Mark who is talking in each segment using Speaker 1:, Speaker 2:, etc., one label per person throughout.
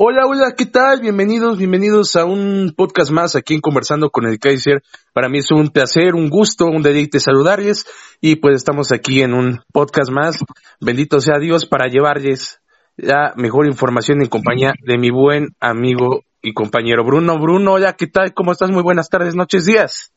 Speaker 1: Hola, hola, ¿qué tal? Bienvenidos, bienvenidos a un podcast más aquí en Conversando con el Kaiser. Para mí es un placer, un gusto, un deleite saludarles y pues estamos aquí en un podcast más. Bendito sea Dios para llevarles la mejor información en compañía de mi buen amigo y compañero Bruno. Bruno, hola, ¿qué tal? ¿Cómo estás? Muy buenas tardes, noches, días.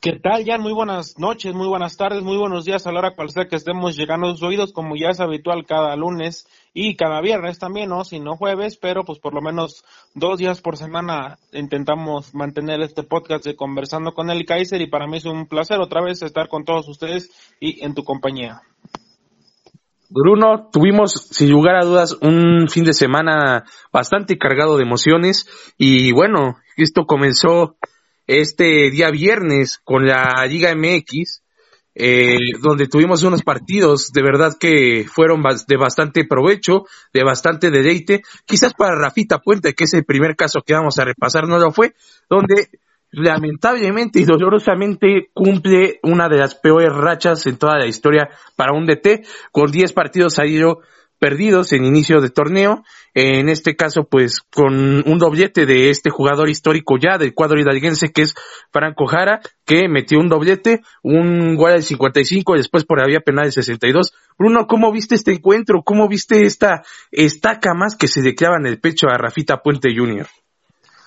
Speaker 2: ¿Qué tal, Jan? Muy buenas noches, muy buenas tardes, muy buenos días a la hora cual sea que estemos llegando a sus oídos, como ya es habitual cada lunes y cada viernes también, ¿no? Si no jueves, pero pues por lo menos dos días por semana intentamos mantener este podcast de Conversando con el Kaiser y para mí es un placer otra vez estar con todos ustedes y en tu compañía.
Speaker 1: Bruno, tuvimos sin lugar a dudas un fin de semana bastante cargado de emociones y bueno, esto comenzó este día viernes con la Liga MX, eh, donde tuvimos unos partidos de verdad que fueron de bastante provecho, de bastante deleite. Quizás para Rafita Puente, que es el primer caso que vamos a repasar, no lo fue, donde lamentablemente y dolorosamente cumple una de las peores rachas en toda la historia para un DT, con 10 partidos ha ido perdidos en inicio de torneo. En este caso, pues, con un doblete de este jugador histórico ya del cuadro hidalguense que es Franco Jara, que metió un doblete, un gol del 55 y después por había penal del 62. Bruno, ¿cómo viste este encuentro? ¿Cómo viste esta estaca más que se declava en el pecho a Rafita Puente Jr.?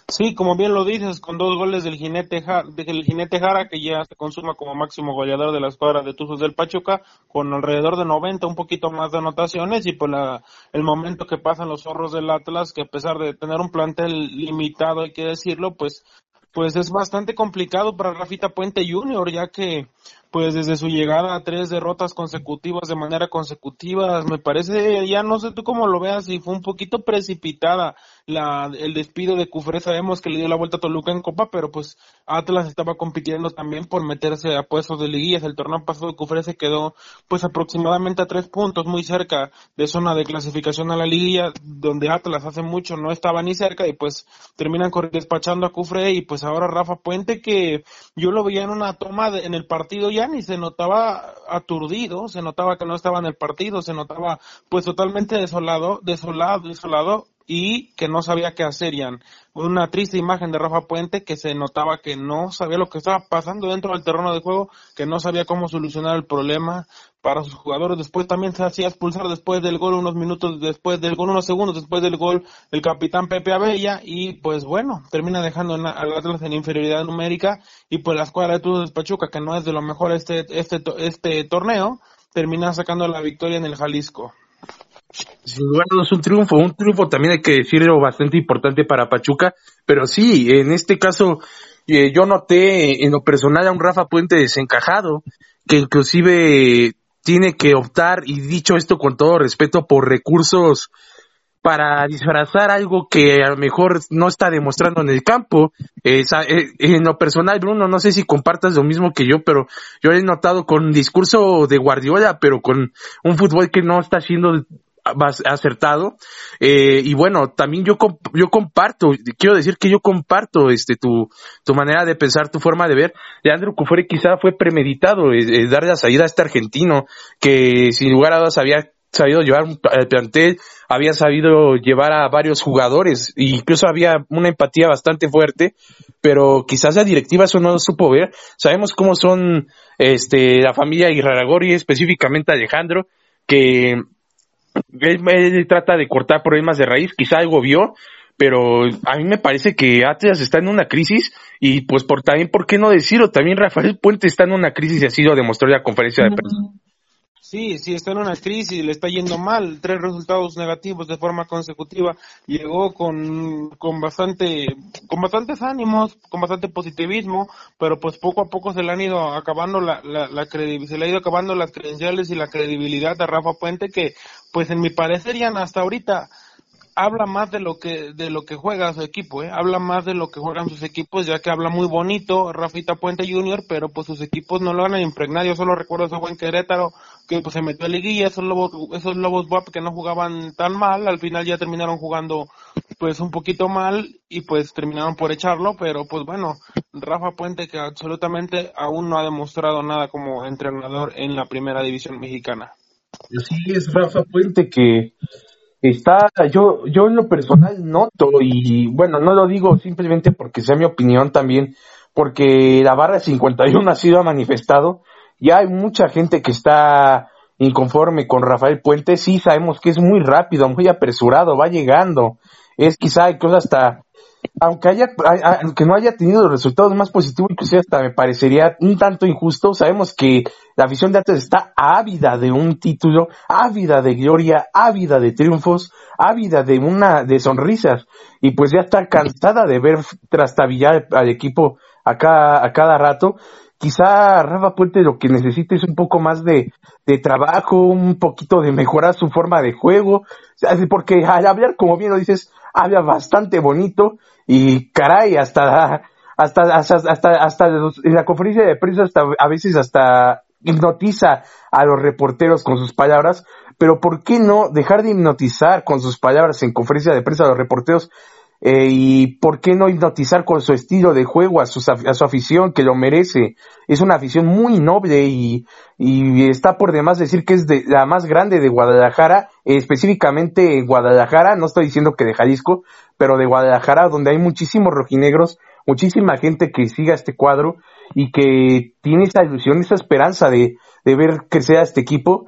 Speaker 2: Sí, como bien lo dices, con dos goles del jinete, del jinete Jara, que ya se consuma como máximo goleador de la escuadra de Tuzos del Pachuca, con alrededor de 90, un poquito más de anotaciones, y por la, el momento que pasan los zorros del Atlas, que a pesar de tener un plantel limitado, hay que decirlo, pues, pues es bastante complicado para Rafita Puente Junior, ya que pues desde su llegada a tres derrotas consecutivas de manera consecutiva, me parece, ya no sé tú cómo lo veas, y fue un poquito precipitada la, el despido de Cufré, sabemos que le dio la vuelta a Toluca en Copa, pero pues Atlas estaba compitiendo también por meterse a puestos de liguillas, el torneo pasado de Cufré se quedó pues aproximadamente a tres puntos, muy cerca de zona de clasificación a la liguilla, donde Atlas hace mucho no estaba ni cerca, y pues terminan despachando a Cufré, y pues ahora Rafa Puente, que yo lo veía en una toma en el partido ya ni se notaba aturdido, se notaba que no estaba en el partido, se notaba pues totalmente desolado, desolado, desolado y que no sabía qué hacer, Ian. Una triste imagen de Rafa Puente que se notaba que no sabía lo que estaba pasando dentro del terreno de juego, que no sabía cómo solucionar el problema para sus jugadores. Después también se hacía expulsar después del gol, unos minutos después del gol, unos segundos después del gol, el capitán Pepe Abella y pues bueno, termina dejando al Atlas en inferioridad numérica y pues la escuadra de Tudos de Pachuca, que no es de lo mejor este, este, este torneo, termina sacando la victoria en el Jalisco.
Speaker 1: Sin lugar a dudas un triunfo, un triunfo también hay que decirlo bastante importante para Pachuca, pero sí, en este caso eh, yo noté en lo personal a un Rafa Puente desencajado, que inclusive tiene que optar, y dicho esto con todo respeto, por recursos para disfrazar algo que a lo mejor no está demostrando en el campo. Eh, en lo personal, Bruno, no sé si compartas lo mismo que yo, pero yo he notado con un discurso de Guardiola, pero con un fútbol que no está siendo acertado. Eh, y bueno, también yo, yo comparto, quiero decir que yo comparto este tu, tu manera de pensar, tu forma de ver. Leandro Cufore quizá fue premeditado eh, eh, dar la salida a este argentino que sin lugar a dudas había sabido llevar al plantel, había sabido llevar a varios jugadores, e incluso había una empatía bastante fuerte, pero quizás la directiva eso no lo supo ver. Sabemos cómo son este la familia Irraragori, específicamente Alejandro, que él, trata de cortar problemas de raíz, quizá algo vio, pero a mí me parece que Atlas está en una crisis y pues por también, ¿por qué no decirlo? También Rafael Puente está en una crisis y así lo demostró la conferencia de prensa.
Speaker 2: Sí, sí, está en una crisis, le está yendo mal, tres resultados negativos de forma consecutiva, llegó con, con bastante, con bastantes ánimos, con bastante positivismo, pero pues poco a poco se le han ido acabando la, la, la se le ha ido acabando las credenciales y la credibilidad a Rafa Puente que, pues en mi parecer ya hasta ahorita, habla más de lo que de lo que juega su equipo, ¿eh? habla más de lo que juegan sus equipos, ya que habla muy bonito Rafita Puente Junior, pero pues sus equipos no lo van a impregnar. Yo solo recuerdo ese buen Querétaro que pues se metió a liguilla, esos lobos, esos lobos WAP que no jugaban tan mal, al final ya terminaron jugando pues un poquito mal y pues terminaron por echarlo, pero pues bueno, Rafa Puente que absolutamente aún no ha demostrado nada como entrenador en la primera división mexicana.
Speaker 1: Sí, es Rafa Puente que está, yo, yo en lo personal noto, y bueno, no lo digo simplemente porque sea mi opinión también, porque la barra 51 ha sido manifestado, ya hay mucha gente que está inconforme con Rafael Puente, sí sabemos que es muy rápido, muy apresurado, va llegando, es quizá incluso hasta, aunque haya, aunque no haya tenido resultados más positivos, inclusive hasta me parecería un tanto injusto, sabemos que la afición de Atlas está ávida de un título, ávida de gloria, ávida de triunfos, ávida de una, de sonrisas, y pues ya está cansada de ver trastabillar al equipo a cada, a cada rato, quizá Rafa Puente lo que necesita es un poco más de, de trabajo, un poquito de mejorar su forma de juego, porque al hablar, como bien lo dices, habla bastante bonito y caray, hasta, hasta, hasta, hasta, hasta la conferencia de prensa hasta, a veces hasta hipnotiza a los reporteros con sus palabras, pero ¿por qué no dejar de hipnotizar con sus palabras en conferencia de prensa a los reporteros eh, y por qué no hipnotizar con su estilo de juego a su, a su afición que lo merece. Es una afición muy noble y, y está por demás decir que es de, la más grande de Guadalajara, específicamente Guadalajara, no estoy diciendo que de Jalisco, pero de Guadalajara, donde hay muchísimos rojinegros, muchísima gente que siga este cuadro y que tiene esa ilusión, esa esperanza de, de ver crecer a este equipo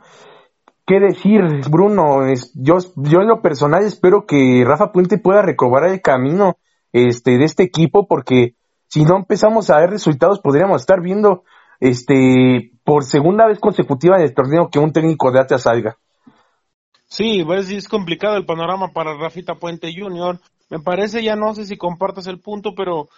Speaker 1: qué decir, Bruno. Es, yo, yo en lo personal espero que Rafa Puente pueda recobrar el camino este, de este equipo, porque si no empezamos a ver resultados, podríamos estar viendo este, por segunda vez consecutiva en el torneo que un técnico de Atlas salga.
Speaker 2: Sí, pues es complicado el panorama para Rafita Puente Jr. Me parece, ya no sé si compartas el punto, pero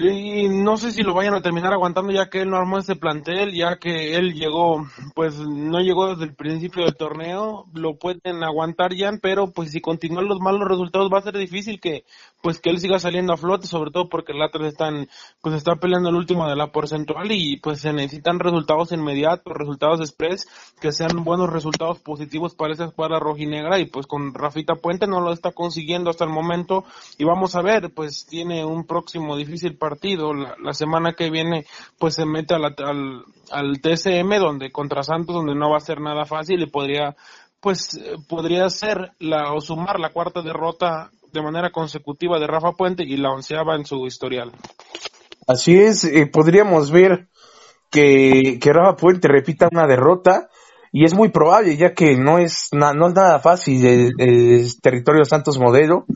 Speaker 2: y no sé si lo vayan a terminar aguantando ya que él no armó ese plantel, ya que él llegó, pues no llegó desde el principio del torneo, lo pueden aguantar ya, pero pues si continúan los malos resultados va a ser difícil que pues que él siga saliendo a flote, sobre todo porque el Atlas están, pues está peleando el último de la porcentual y pues se necesitan resultados inmediatos, resultados express, que sean buenos resultados positivos para esa escuadra rojinegra y pues con Rafita Puente no lo está consiguiendo hasta el momento. Y vamos a ver, pues tiene un próximo difícil partido partido. La, semana que viene, pues se mete al, al TCM, donde contra Santos, donde no va a ser nada fácil y podría, pues, podría ser la, o sumar la cuarta derrota de manera consecutiva de Rafa Puente y la onceava en su historial.
Speaker 1: Así es, eh, podríamos ver que, que Rafa Puente repita una derrota y es muy probable ya que no es, no es nada fácil el, territorio Santos modelo.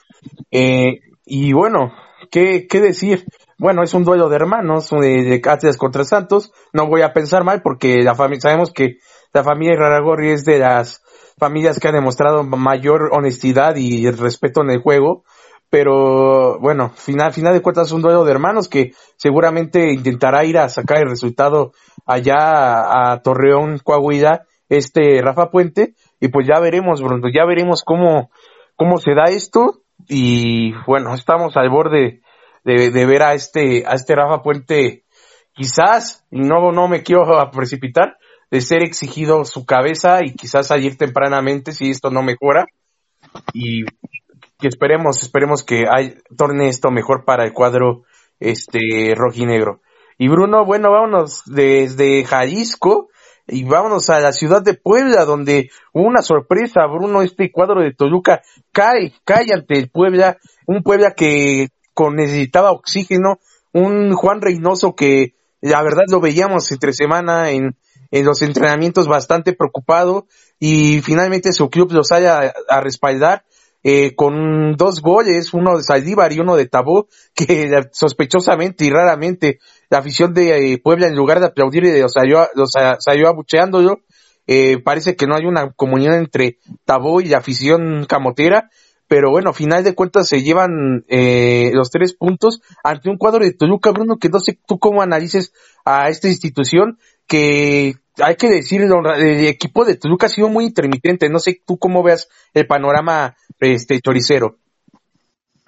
Speaker 1: Eh, y bueno, ¿qué, ¿qué decir? Bueno, es un duelo de hermanos, de, de Atlas contra Santos. No voy a pensar mal porque la familia, sabemos que la familia Raragorri es de las familias que ha demostrado mayor honestidad y respeto en el juego. Pero bueno, final, final de cuentas es un duelo de hermanos que seguramente intentará ir a sacar el resultado allá a Torreón, Coahuila, este Rafa Puente. Y pues ya veremos, Bruno, ya veremos cómo, cómo se da esto. Y bueno, estamos al borde de, ver a este, a este Rafa Puente, quizás, y no, no me quiero precipitar, de ser exigido su cabeza y quizás ayer tempranamente si esto no mejora. Y que esperemos, esperemos que hay, torne esto mejor para el cuadro este rojinegro. Y Bruno, bueno, vámonos desde Jalisco y vámonos a la ciudad de Puebla, donde hubo una sorpresa, Bruno, este cuadro de Toluca cae, cae ante el Puebla, un Puebla que con necesitaba oxígeno, un Juan Reynoso que la verdad lo veíamos entre semana en, en los entrenamientos bastante preocupado y finalmente su club los haya a, respaldar eh, con dos goles, uno de Saldívar y uno de Tabó, que sospechosamente y raramente la afición de eh, Puebla en lugar de aplaudir los salió, los salió abucheándolo. Eh, parece que no hay una comunión entre Tabó y la afición camotera pero bueno, final de cuentas se llevan eh, los tres puntos ante un cuadro de Toluca, Bruno, que no sé tú cómo analices a esta institución, que hay que decir, el equipo de Toluca ha sido muy intermitente, no sé tú cómo veas el panorama este choricero.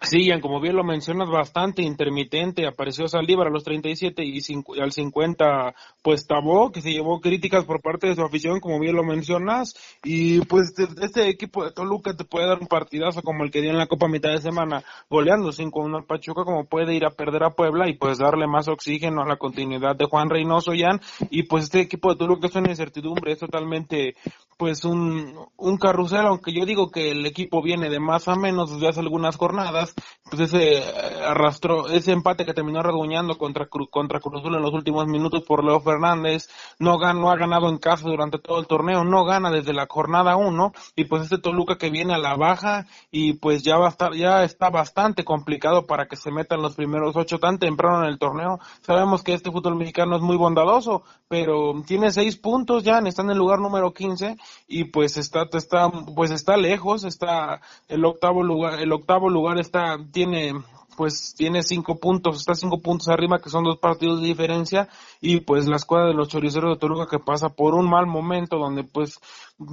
Speaker 2: Sí, como bien lo mencionas, bastante intermitente. Apareció Saldívar a los 37 y al 50, pues Tabó, que se llevó críticas por parte de su afición, como bien lo mencionas. Y pues este equipo de Toluca te puede dar un partidazo como el que dio en la Copa mitad de semana, goleando 5-1 al Pachuca, como puede ir a perder a Puebla y pues darle más oxígeno a la continuidad de Juan Reynoso Yan. Y pues este equipo de Toluca es una incertidumbre, es totalmente pues un, un carrusel, aunque yo digo que el equipo viene de más a menos desde hace algunas jornadas, pues ese eh, arrastró, ese empate que terminó reduñando contra, contra Cruz Azul en los últimos minutos por Leo Fernández, no, no ha ganado en casa durante todo el torneo, no gana desde la jornada 1, y pues este Toluca que viene a la baja, y pues ya va a estar, ya está bastante complicado para que se metan los primeros ocho tan temprano en el torneo. Sabemos que este fútbol mexicano es muy bondadoso, pero tiene seis puntos ya, está en el lugar número 15, y pues está, está, pues está lejos, está el octavo lugar, el octavo lugar está, tiene, pues tiene cinco puntos, está cinco puntos arriba, que son dos partidos de diferencia, y pues la escuadra de los choriceros de Toluca que pasa por un mal momento, donde pues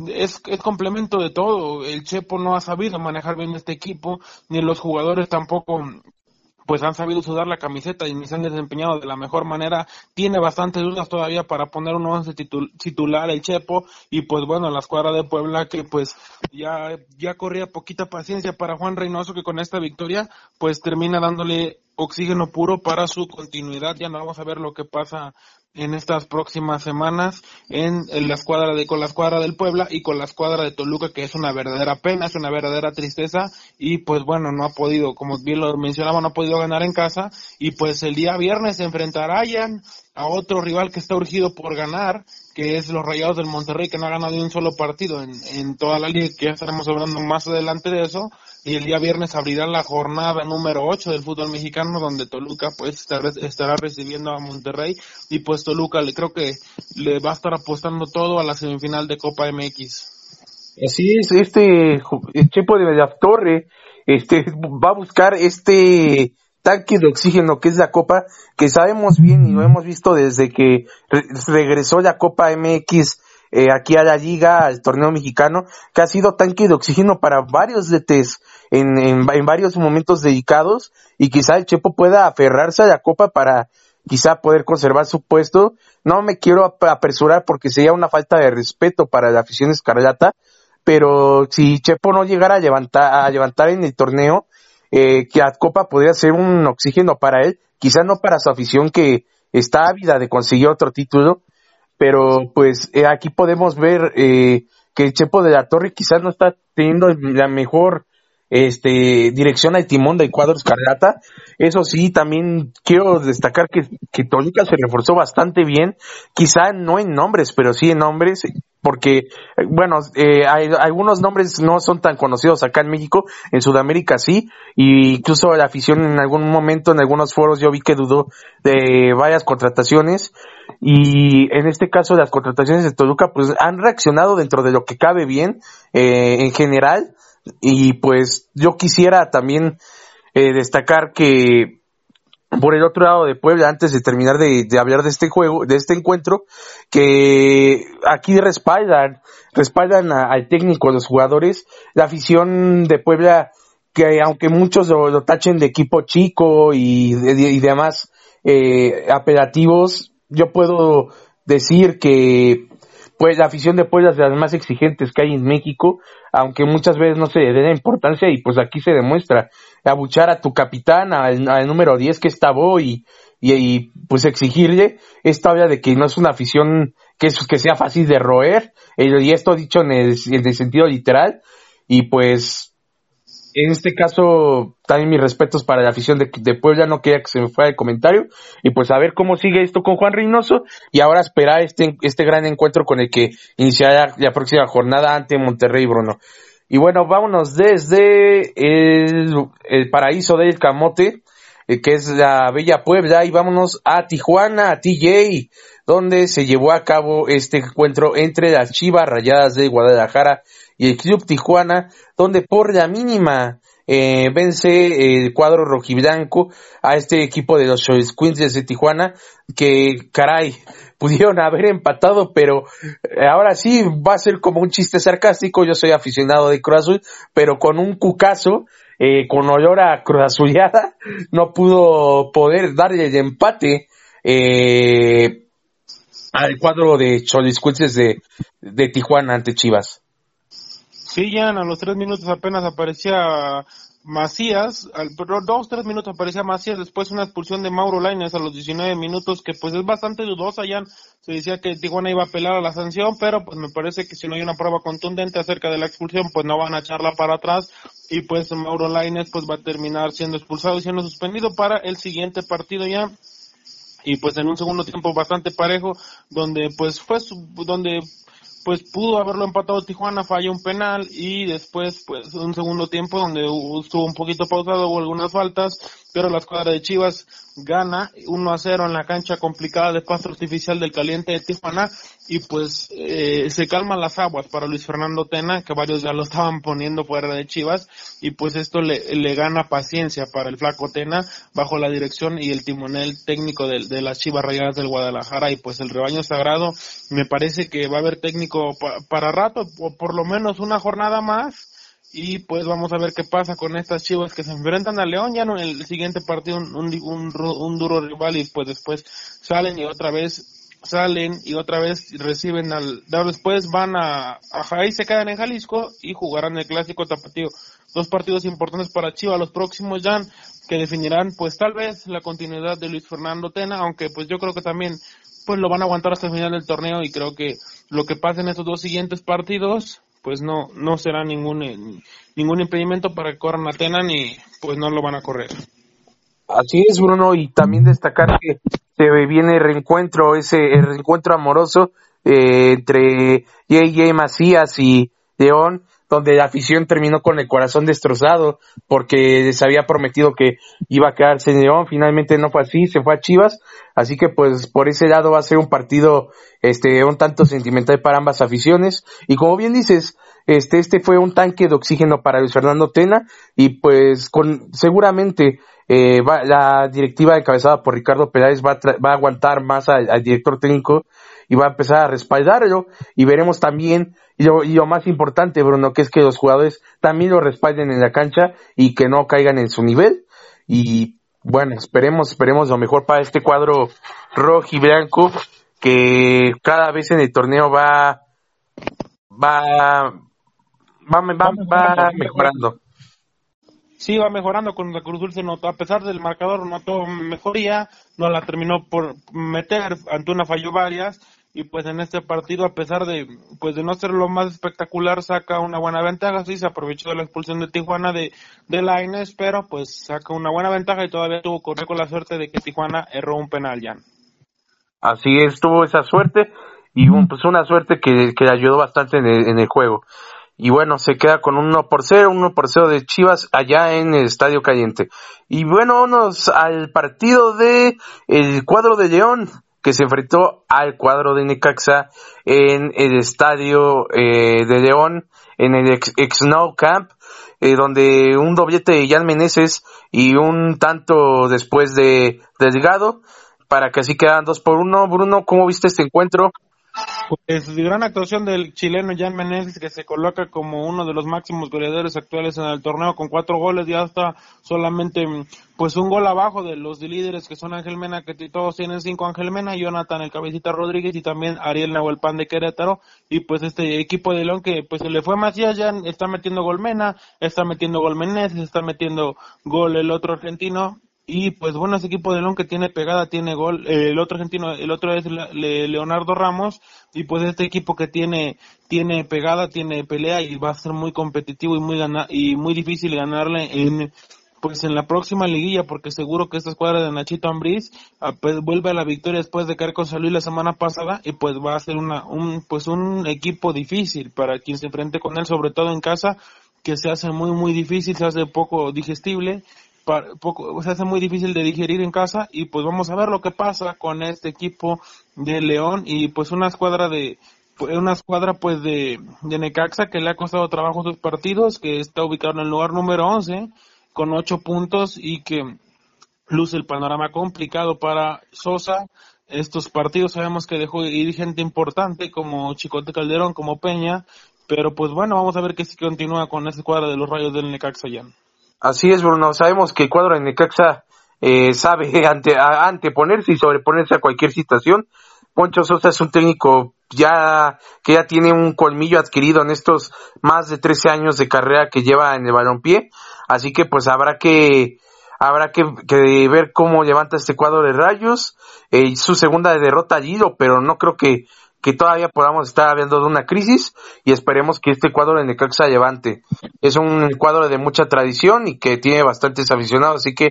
Speaker 2: es, es complemento de todo, el Chepo no ha sabido manejar bien este equipo, ni los jugadores tampoco pues han sabido sudar la camiseta y se han desempeñado de la mejor manera. Tiene bastantes dudas todavía para poner un once titular el Chepo y pues bueno, la escuadra de Puebla que pues ya, ya corría poquita paciencia para Juan Reynoso que con esta victoria pues termina dándole oxígeno puro para su continuidad. Ya no vamos a ver lo que pasa en estas próximas semanas en, la escuadra de con la escuadra del Puebla y con la escuadra de Toluca que es una verdadera pena, es una verdadera tristeza. Y pues bueno, no ha podido, como bien lo mencionaba, no ha podido ganar en casa. Y pues el día viernes se enfrentará ya a otro rival que está urgido por ganar, que es los Rayados del Monterrey que no ha ganado ni un solo partido en, en toda la liga, que ya estaremos hablando más adelante de eso y el día viernes abrirá la jornada número 8 del fútbol mexicano donde Toluca pues estará, recibiendo a Monterrey y pues Toluca le creo que le va a estar apostando todo a la semifinal de Copa MX.
Speaker 1: Así es, este Chepo de Torre este va a buscar este tanque de oxígeno que es la Copa, que sabemos bien y lo hemos visto desde que regresó la Copa MX eh, aquí a la liga, al torneo mexicano, que ha sido tanque de oxígeno para varios DTs en, en, varios momentos dedicados y quizá el Chepo pueda aferrarse a la copa para quizá poder conservar su puesto. No me quiero apresurar porque sería una falta de respeto para la afición escarlata, pero si Chepo no llegara a levantar, a levantar en el torneo, eh, que la copa podría ser un oxígeno para él, quizá no para su afición que está ávida de conseguir otro título, pero pues eh, aquí podemos ver eh, que el Chepo de la Torre quizás no está teniendo la mejor este, dirección al timón del cuadro Escarlata. Eso sí, también quiero destacar que, que Toluca se reforzó bastante bien, quizá no en nombres, pero sí en nombres, porque, bueno, eh, hay, algunos nombres no son tan conocidos acá en México, en Sudamérica sí, y incluso la afición en algún momento, en algunos foros, yo vi que dudó de varias contrataciones, y en este caso las contrataciones de Toluca, pues han reaccionado dentro de lo que cabe bien, eh, en general, y pues yo quisiera también eh, destacar que por el otro lado de Puebla, antes de terminar de, hablar de este juego, de este encuentro, que aquí respaldan, respaldan al técnico, a los jugadores, la afición de Puebla, que aunque muchos lo, tachen de equipo chico y, y demás eh, apelativos, yo puedo decir que pues la afición de Puebla es de las más exigentes que hay en México, aunque muchas veces no se le dé la importancia y pues aquí se demuestra. Abuchar a tu capitán, al, número 10 que es Tabó y, y, pues exigirle esta habla de que no es una afición que, es, que sea fácil de roer, y esto dicho en el sentido literal, y pues en este caso, también mis respetos para la afición de, de, Puebla, no quería que se me fuera el comentario. Y pues a ver cómo sigue esto con Juan Reynoso y ahora esperar este, este gran encuentro con el que iniciará la próxima jornada ante Monterrey Bruno. Y bueno, vámonos desde el, paraíso del Camote, que es la Bella Puebla, y vámonos a Tijuana, a TJ, donde se llevó a cabo este encuentro entre las Chivas Rayadas de Guadalajara y el Club Tijuana, donde por la mínima eh, vence el cuadro rojiblanco a este equipo de los Queens de Tijuana, que caray, pudieron haber empatado, pero eh, ahora sí va a ser como un chiste sarcástico, yo soy aficionado de Cruz pero con un cucazo, eh, con olor a Cruz no pudo poder darle el empate eh, al cuadro de Choliscuenses de, de Tijuana ante Chivas.
Speaker 2: Sí, ya a los tres minutos apenas aparecía Macías, al, dos, tres minutos aparecía Macías, después una expulsión de Mauro Laines a los 19 minutos, que pues es bastante dudosa, ya se decía que Tijuana iba a apelar a la sanción, pero pues me parece que si no hay una prueba contundente acerca de la expulsión, pues no van a echarla para atrás, y pues Mauro Laines pues va a terminar siendo expulsado y siendo suspendido para el siguiente partido ya, y pues en un segundo tiempo bastante parejo, donde pues fue, donde pues pudo haberlo empatado Tijuana, falla un penal y después pues un segundo tiempo donde estuvo un poquito pausado, hubo algunas faltas, pero la escuadra de Chivas gana 1 a 0 en la cancha complicada de pasto artificial del caliente de Tijuana. Y pues eh, se calman las aguas para Luis Fernando Tena, que varios ya lo estaban poniendo fuera de Chivas. Y pues esto le, le gana paciencia para el flaco Tena bajo la dirección y el timonel técnico de, de las Chivas Rayadas del Guadalajara. Y pues el rebaño sagrado me parece que va a haber técnico para rato, o por lo menos una jornada más y pues vamos a ver qué pasa con estas chivas que se enfrentan a León. Ya en el siguiente partido un, un, duro rival y pues después salen y otra vez salen y otra vez reciben al después van a, a se quedan en Jalisco y jugarán el clásico tapatío. Dos partidos importantes para Chivas los próximos ya que definirán pues tal vez la continuidad de Luis Fernando Tena aunque pues yo creo que también pues lo van a aguantar hasta el final del torneo y creo que lo que pase en estos dos siguientes partidos pues no, no será ningún, eh, ningún impedimento para que corran a Tena ni pues no lo van a correr.
Speaker 1: Así es, Bruno, y también destacar que se viene el reencuentro, ese el reencuentro amoroso eh, entre J.J. Macías y León, donde la afición terminó con el corazón destrozado porque les había prometido que iba a quedarse en León, finalmente no fue así, se fue a Chivas, así que pues por ese lado va a ser un partido este un tanto sentimental para ambas aficiones. Y como bien dices, este este fue un tanque de oxígeno para Luis Fernando Tena. Y pues con seguramente eh, la directiva encabezada por Ricardo Peláez va a, va a aguantar más al director técnico y va a empezar a respaldarlo. Y veremos también y lo, más importante Bruno que es que los jugadores también lo respalden en la cancha y que no caigan en su nivel. Y bueno esperemos esperemos lo mejor para este cuadro rojo y blanco que cada vez en el torneo va va va, va, va mejorando.
Speaker 2: Sí va mejorando con la Cruz Dulce notó, a pesar del marcador notó mejoría, no la terminó por meter, Antuna falló varias y pues en este partido a pesar de pues de no ser lo más espectacular saca una buena ventaja. Sí se aprovechó de la expulsión de Tijuana de de Laines pero pues saca una buena ventaja y todavía tuvo correr con la suerte de que Tijuana erró un penal ya
Speaker 1: así es tuvo esa suerte y pues una suerte que, que le ayudó bastante en el, en el juego. Y bueno, se queda con un 1 por 0, 1 por 0 de Chivas allá en el Estadio Caliente. Y bueno, vamos al partido de el cuadro de León que se enfrentó al cuadro de Necaxa en el estadio eh, de León, en el ex, Snow Camp, eh, donde un doblete de Jan Meneses y un tanto después de Delgado, para que así quedan dos por uno. Bruno, ¿cómo viste este encuentro?
Speaker 2: Pues gran actuación del chileno Jan Meneses que se coloca como uno de los máximos goleadores actuales en el torneo con cuatro goles y hasta solamente pues un gol abajo de los líderes que son Ángel Mena que todos tienen cinco Ángel Mena, Jonathan el Cabecita Rodríguez y también Ariel Nahuelpan de Querétaro y pues este equipo de León que pues se le fue allá, ya está metiendo gol Mena, está metiendo gol Meneses, está metiendo gol el otro argentino y pues bueno, ese equipo de León que tiene pegada, tiene gol. el otro argentino, el otro es Leonardo Ramos. Y pues este equipo que tiene, tiene pegada, tiene pelea y va a ser muy competitivo y muy gana, y muy difícil ganarle en, pues en la próxima liguilla, porque seguro que esta escuadra de Nachito Ambriz ah, pues, vuelve a la victoria después de caer con San Luis la semana pasada y pues va a ser una, un, pues un equipo difícil para quien se enfrente con él, sobre todo en casa, que se hace muy muy difícil, se hace poco digestible poco, se hace muy difícil de digerir en casa y pues vamos a ver lo que pasa con este equipo de León y pues una escuadra de una escuadra pues de, de Necaxa que le ha costado trabajo sus partidos, que está ubicado en el lugar número 11 con 8 puntos y que luce el panorama complicado para Sosa. Estos partidos sabemos que dejó ir gente importante como Chicote Calderón, como Peña, pero pues bueno, vamos a ver qué si continúa con esa escuadra de los rayos del Necaxa ya.
Speaker 1: Así es, Bruno. Sabemos que el cuadro de Necaxa eh, sabe ante, anteponerse y sobreponerse a cualquier situación. Poncho Sosa es un técnico ya que ya tiene un colmillo adquirido en estos más de 13 años de carrera que lleva en el balompié. así que pues habrá que habrá que, ver cómo levanta este cuadro de Rayos, eh, su segunda derrota allí, pero no creo que que todavía podamos estar hablando de una crisis y esperemos que este cuadro de Necaxa levante. Es un cuadro de mucha tradición y que tiene bastantes aficionados, así que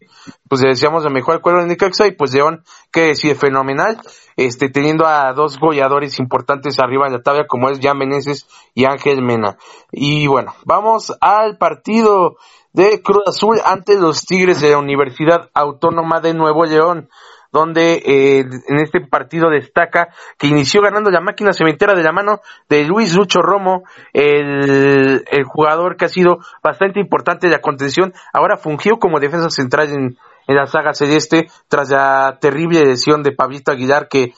Speaker 1: pues le deseamos lo mejor cuadro de Necaxa y pues León, que decide fenomenal, este, teniendo a dos goleadores importantes arriba en la tabla como es Jan Meneses y Ángel Mena. Y bueno, vamos al partido de Cruz Azul ante los Tigres de la Universidad Autónoma de Nuevo León donde eh, en este partido destaca que inició ganando la máquina cementera de la mano de Luis Lucho Romo, el, el jugador que ha sido bastante importante de la contención, ahora fungió como defensa central en, en la saga celeste tras la terrible lesión de Pablito Aguilar que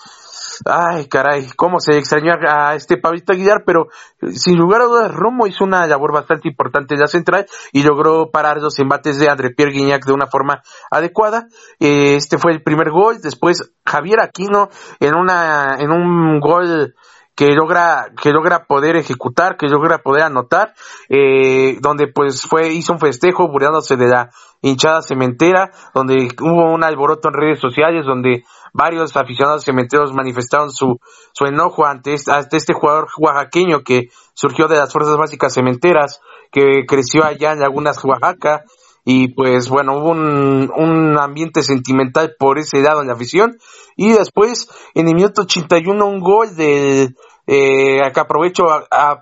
Speaker 1: Ay, caray, cómo se extrañó a este Pablito Aguilar, pero sin lugar a dudas Romo hizo una labor bastante importante en la central y logró parar los embates de André Pierre Guignac de una forma adecuada. Este fue el primer gol, después Javier Aquino en una en un gol que logra que logra poder ejecutar, que logra poder anotar, eh, donde pues fue hizo un festejo burlándose de la hinchada cementera, donde hubo un alboroto en redes sociales, donde varios aficionados cementeros manifestaron su, su enojo ante este, ante este jugador oaxaqueño que surgió de las fuerzas básicas cementeras, que creció allá en Lagunas, Oaxaca, y pues bueno, hubo un, un ambiente sentimental por ese lado en la afición, y después en el minuto 81 un gol del eh, acá aprovecho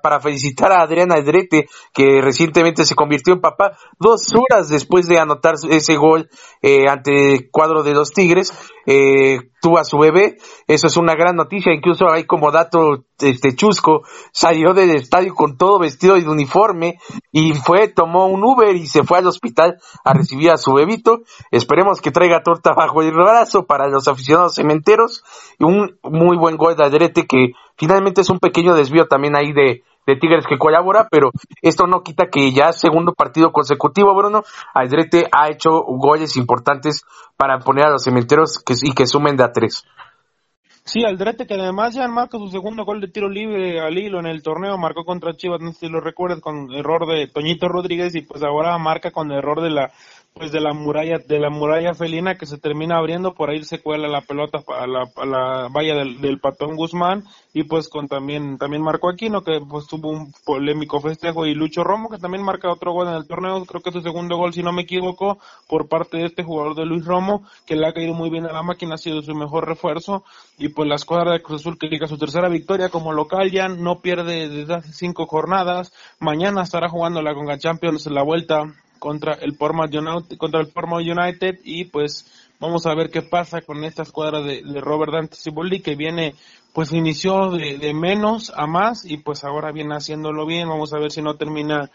Speaker 1: para felicitar a Adriana Edrete, que recientemente se convirtió en papá dos horas después de anotar ese gol eh, ante el cuadro de los Tigres. Eh, tuvo a su bebé, eso es una gran noticia, incluso hay como dato este chusco, salió del estadio con todo vestido de uniforme y fue, tomó un Uber y se fue al hospital a recibir a su bebito, esperemos que traiga torta bajo el brazo para los aficionados cementeros. Y un muy buen gol de Adrete que finalmente es un pequeño desvío también ahí de, de Tigres que colabora, pero esto no quita que ya segundo partido consecutivo, Bruno, Aldrete ha hecho goles importantes para poner a los cementeros que, y que sumen de a tres.
Speaker 2: Sí, Aldrete que además ya marca su segundo gol de tiro libre al hilo en el torneo, marcó contra Chivas, no sé si lo recuerdas, con error de Toñito Rodríguez y pues ahora marca con error de la pues de la muralla de la muralla felina que se termina abriendo por ahí se cuela la pelota a la, a la valla del, del, patón Guzmán y pues con también también Marco Aquino que pues tuvo un polémico festejo y Lucho Romo que también marca otro gol en el torneo creo que es su segundo gol si no me equivoco por parte de este jugador de Luis Romo que le ha caído muy bien a la máquina ha sido su mejor refuerzo y pues la escuadra de Cruz Azul que llega su tercera victoria como local ya no pierde desde hace cinco jornadas mañana estará jugando la Conga Champions la vuelta contra el Portsmouth United, contra el United y pues vamos a ver qué pasa con esta escuadra de, Robert Dante Ciboldi que viene pues inició de, menos a más y pues ahora viene haciéndolo bien. Vamos a ver si no termina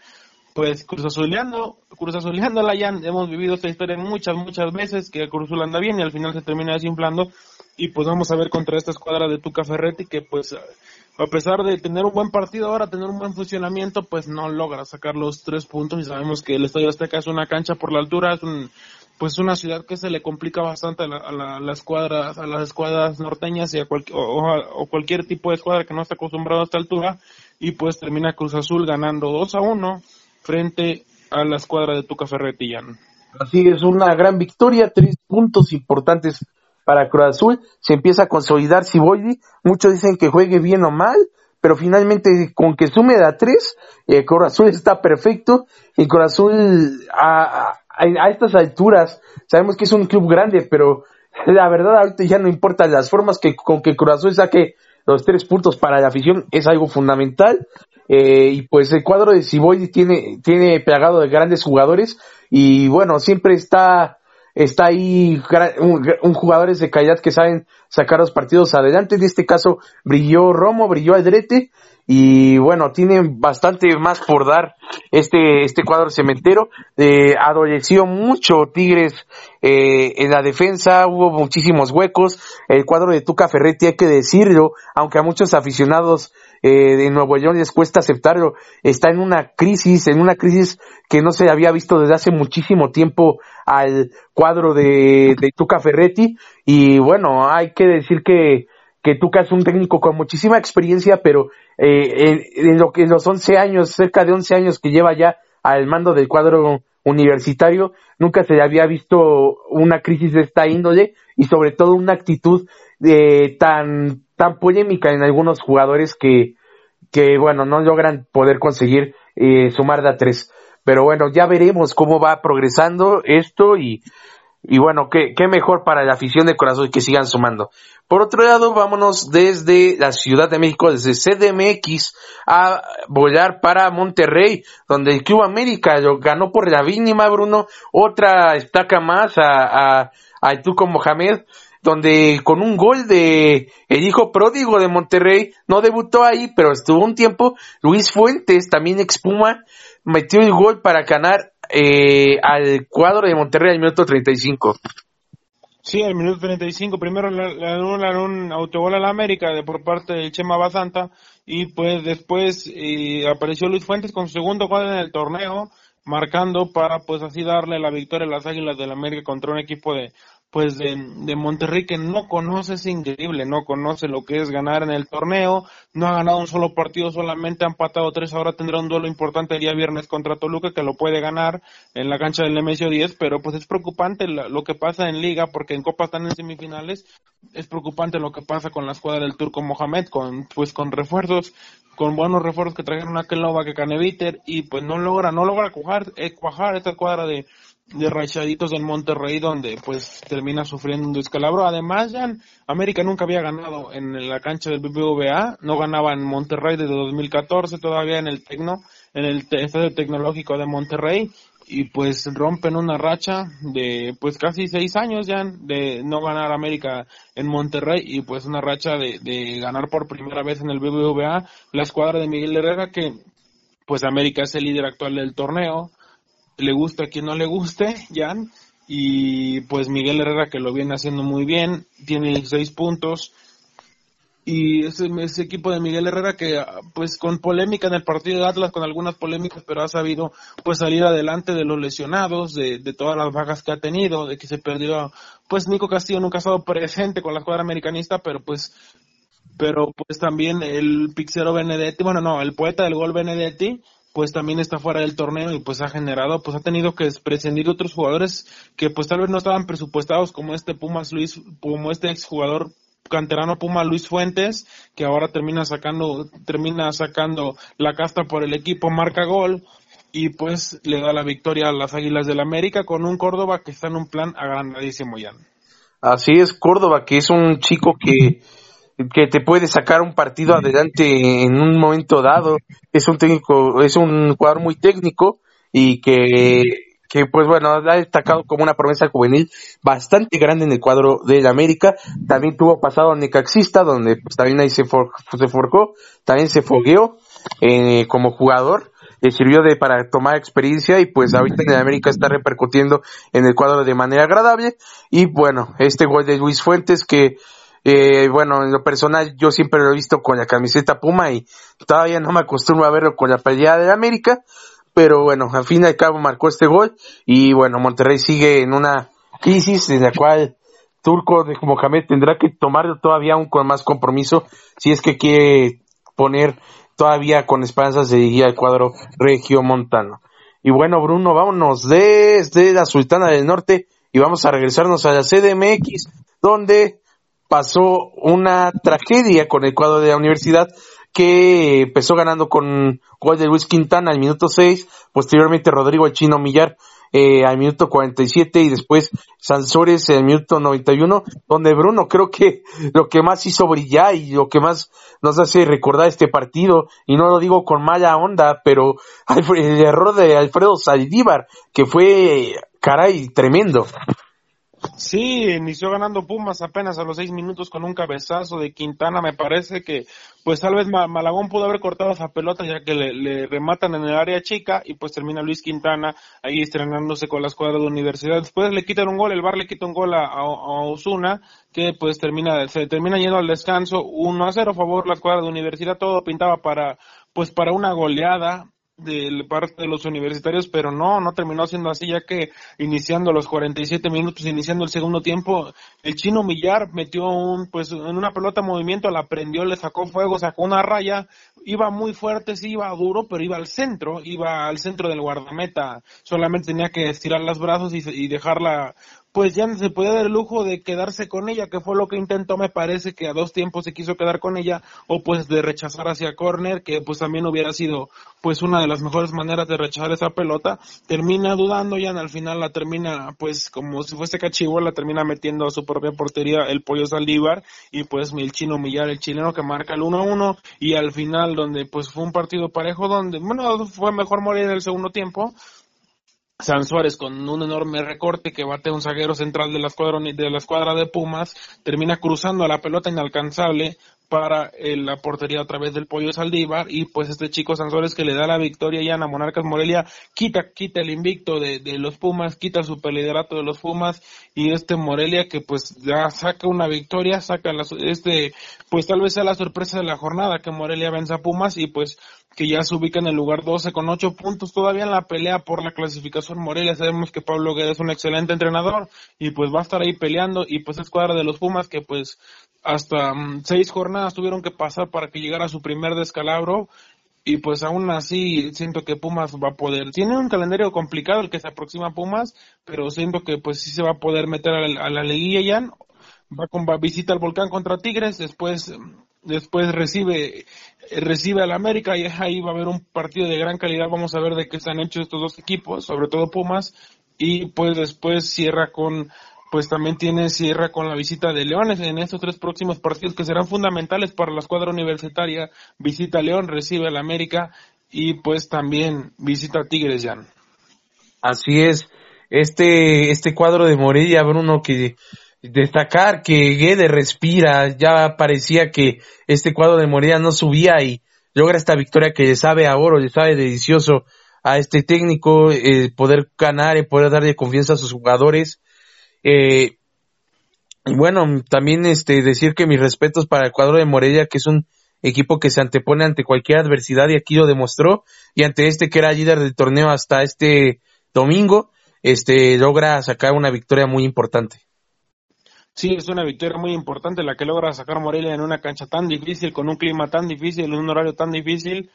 Speaker 2: pues Cruz Azuleando, Cruz la ya hemos vivido esta historia muchas, muchas veces, que Cruz Azul anda bien y al final se termina desinflando, y pues vamos a ver contra esta escuadra de Tuca Ferretti que pues a pesar de tener un buen partido ahora, tener un buen funcionamiento, pues no logra sacar los tres puntos y sabemos que el Estadio Azteca es una cancha por la altura, es un, pues una ciudad que se le complica bastante a, la, las escuadras, a las escuadras norteñas y a o, cualquier tipo de escuadra que no está acostumbrado a esta altura y pues termina Cruz Azul ganando 2 a 1 frente a la escuadra de Tuca Ferretillán.
Speaker 1: Así es, una gran victoria, tres puntos importantes para Cruz Azul, se empieza a consolidar Siboldi, muchos dicen que juegue bien o mal, pero finalmente con que sume a tres, eh, Cruz Azul está perfecto, y Cruz Azul a, a, estas alturas, sabemos que es un club grande, pero la verdad ahorita ya no importa las formas que con que Cruz Azul saque los tres puntos para la afición es algo fundamental. Eh, y pues el cuadro de Siboldi tiene, tiene pegado de grandes jugadores y bueno, siempre está está ahí un, jugadores de calidad que saben sacar los partidos adelante. En este caso brilló Romo, brilló Aldrete y bueno, tiene bastante más por dar este, este cuadro cementero. Eh, adoleció mucho Tigres eh, en la defensa, hubo muchísimos huecos. El cuadro de Tuca Ferretti, hay que decirlo, aunque a muchos aficionados eh, de Nuevo León les cuesta aceptarlo, está en una crisis, en una crisis que no se había visto desde hace muchísimo tiempo al cuadro de, de Tuca Ferretti. Y bueno, hay que decir que, que Tuca es un técnico con muchísima experiencia, pero eh, en, lo que en los 11 años, cerca de 11 años que lleva ya al mando del cuadro universitario, nunca se había visto una crisis de esta índole y sobre todo una actitud eh, tan, tan polémica en algunos jugadores que, que bueno, no logran poder conseguir eh, sumar de a tres. Pero bueno, ya veremos cómo va progresando esto y, y bueno, qué, qué mejor para la afición de corazón que sigan sumando. Por otro lado, vámonos desde la Ciudad de México, desde CDMX, a volar para Monterrey, donde el Club América ganó por la mínima, Bruno. Otra estaca más a, a, a Tuco Mohamed, donde con un gol de el hijo pródigo de Monterrey, no debutó ahí, pero estuvo un tiempo. Luis Fuentes, también expuma, metió el gol para ganar eh, al cuadro de Monterrey al minuto 35.
Speaker 2: Sí, al minuto 35, primero le anulan un autogol a la América de, por parte de Chema Basanta y pues después eh, apareció Luis Fuentes con su segundo gol en el torneo, marcando para pues así darle la victoria a las Águilas del la América contra un equipo de pues de, de, Monterrey que no conoce, es increíble, no conoce lo que es ganar en el torneo, no ha ganado un solo partido, solamente ha empatado tres, ahora tendrá un duelo importante el día viernes contra Toluca que lo puede ganar en la cancha del Nemesio 10, pero pues es preocupante lo que pasa en liga porque en Copa están en semifinales, es preocupante lo que pasa con la escuadra del Turco Mohamed, con pues con refuerzos, con buenos refuerzos que trajeron a Kelova que Caneviter y pues no logra, no logra cuajar, eh, cuajar esta escuadra de de rachaditos en Monterrey donde pues termina sufriendo un descalabro. Además, ya América nunca había ganado en la cancha del BBVA, no ganaba en Monterrey desde 2014, todavía en el Tecno, en el Estadio Tecnológico de Monterrey y pues rompen una racha de pues casi seis años ya de no ganar América en Monterrey y pues una racha de, de ganar por primera vez en el BBVA la escuadra de Miguel Herrera que pues América es el líder actual del torneo le gusta a quien no le guste, Jan, y pues Miguel Herrera que lo viene haciendo muy bien, tiene seis puntos, y ese, ese, equipo de Miguel Herrera que pues con polémica en el partido de Atlas, con algunas polémicas, pero ha sabido pues salir adelante de los lesionados, de, de todas las bajas que ha tenido, de que se perdió, pues Nico Castillo nunca ha estado presente con la escuadra americanista, pero pues pero pues también el Pixero Benedetti, bueno no, el poeta del gol Benedetti, pues también está fuera del torneo y pues ha generado, pues ha tenido que prescindir de otros jugadores que pues tal vez no estaban presupuestados como este Pumas Luis, como este exjugador canterano Puma Luis Fuentes, que ahora termina sacando, termina sacando la casta por el equipo, marca gol y pues le da la victoria a las Águilas del América con un Córdoba que está en un plan agrandadísimo ya.
Speaker 1: Así es, Córdoba, que es un chico que que te puede sacar un partido adelante en un momento dado. Es un técnico, es un jugador muy técnico y que, que pues bueno, ha destacado como una promesa juvenil bastante grande en el cuadro del América. También tuvo pasado a Necaxista, donde pues también ahí se, se forjó, también se fogueó eh, como jugador. Le sirvió de para tomar experiencia y pues ahorita en el América está repercutiendo en el cuadro de manera agradable. Y bueno, este gol de Luis Fuentes que eh, bueno, en lo personal yo siempre lo he visto con la camiseta Puma y todavía no me acostumbro a verlo con la pelea de América, pero bueno, al fin y al cabo marcó este gol y bueno, Monterrey sigue en una crisis en la cual Turco de Mohamed tendrá que tomarlo todavía aún con más compromiso si es que quiere poner todavía con esperanzas de dirigir al cuadro regio montano. Y bueno, Bruno, vámonos desde la Sultana del Norte y vamos a regresarnos a la CDMX, donde pasó una tragedia con el cuadro de la universidad que empezó ganando con gol de Luis Quintana al minuto 6, posteriormente Rodrigo el Chino Millar eh, al minuto 47 y después Sansores el minuto 91, donde Bruno creo que lo que más hizo brillar y lo que más nos hace recordar este partido, y no lo digo con mala onda, pero el error de Alfredo Saldívar, que fue, caray, tremendo.
Speaker 2: Sí, inició ganando Pumas apenas a los seis minutos con un cabezazo de Quintana. Me parece que, pues tal vez Malagón pudo haber cortado esa pelota ya que le, rematan en el área chica y pues termina Luis Quintana ahí estrenándose con la escuadra de universidad. Después le quitan un gol, el Bar le quita un gol a, Osuna que pues termina, se termina yendo al descanso 1 a 0 a favor la escuadra de universidad. Todo pintaba para, pues para una goleada de parte de los universitarios, pero no, no terminó siendo así, ya que iniciando los 47 minutos, iniciando el segundo tiempo, el chino Millar metió un, pues, en una pelota movimiento, la prendió, le sacó fuego, sacó una raya iba muy fuerte, sí iba duro, pero iba al centro, iba al centro del guardameta, solamente tenía que estirar los brazos y, y dejarla pues ya se podía dar el lujo de quedarse con ella, que fue lo que intentó, me parece que a dos tiempos se quiso quedar con ella, o pues de rechazar hacia córner, que pues también hubiera sido pues una de las mejores maneras de rechazar esa pelota, termina dudando y al final la termina pues como si fuese cachivo, la termina metiendo a su propia portería el pollo Saldívar y pues el chino Millar, el chileno que marca el 1-1 y al final donde pues fue un partido parejo donde, bueno, fue mejor morir en el segundo tiempo, San Suárez con un enorme recorte que bate un zaguero central de la escuadra de la escuadra de Pumas, termina cruzando a la pelota inalcanzable para eh, la portería a través del pollo Saldívar y pues este chico San Suárez que le da la victoria ya a Monarcas Morelia quita quita el invicto de, de los Pumas, quita su peliderato de los Pumas y este Morelia que pues ya saca una victoria, saca este pues tal vez sea la sorpresa de la jornada que Morelia vence a Pumas y pues que ya se ubica en el lugar 12 con 8 puntos todavía en la pelea por la clasificación Morelia. Sabemos que Pablo Guerra es un excelente entrenador y pues va a estar ahí peleando y pues es cuadra de los Pumas que pues hasta mm, seis jornadas tuvieron que pasar para que llegara su primer descalabro y pues aún así siento que Pumas va a poder. Tiene un calendario complicado el que se aproxima a Pumas, pero siento que pues sí se va a poder meter a la, a la liguilla ya. Va con va, visita el volcán contra Tigres, después después recibe recibe al América y ahí va a haber un partido de gran calidad. Vamos a ver de qué están hechos estos dos equipos, sobre todo Pumas, y pues después cierra con pues también tiene cierra con la visita de Leones en estos tres próximos partidos que serán fundamentales para la escuadra universitaria. Visita León, recibe al América y pues también visita Tigres ya.
Speaker 1: Así es. Este, este cuadro de Morelia, Bruno, que destacar que Guede respira, ya parecía que este cuadro de Morelia no subía y logra esta victoria que le sabe a oro, le sabe delicioso a este técnico, eh, poder ganar y poder darle confianza a sus jugadores. Eh, bueno, también este, decir que mis respetos para el cuadro de Morelia, que es un equipo que se antepone ante cualquier adversidad y aquí lo demostró, y ante este que era líder del torneo hasta este domingo, este, logra sacar una victoria muy importante.
Speaker 2: Sí, es una victoria muy importante la que logra sacar Morelia en una cancha tan difícil, con un clima tan difícil, en un horario tan difícil.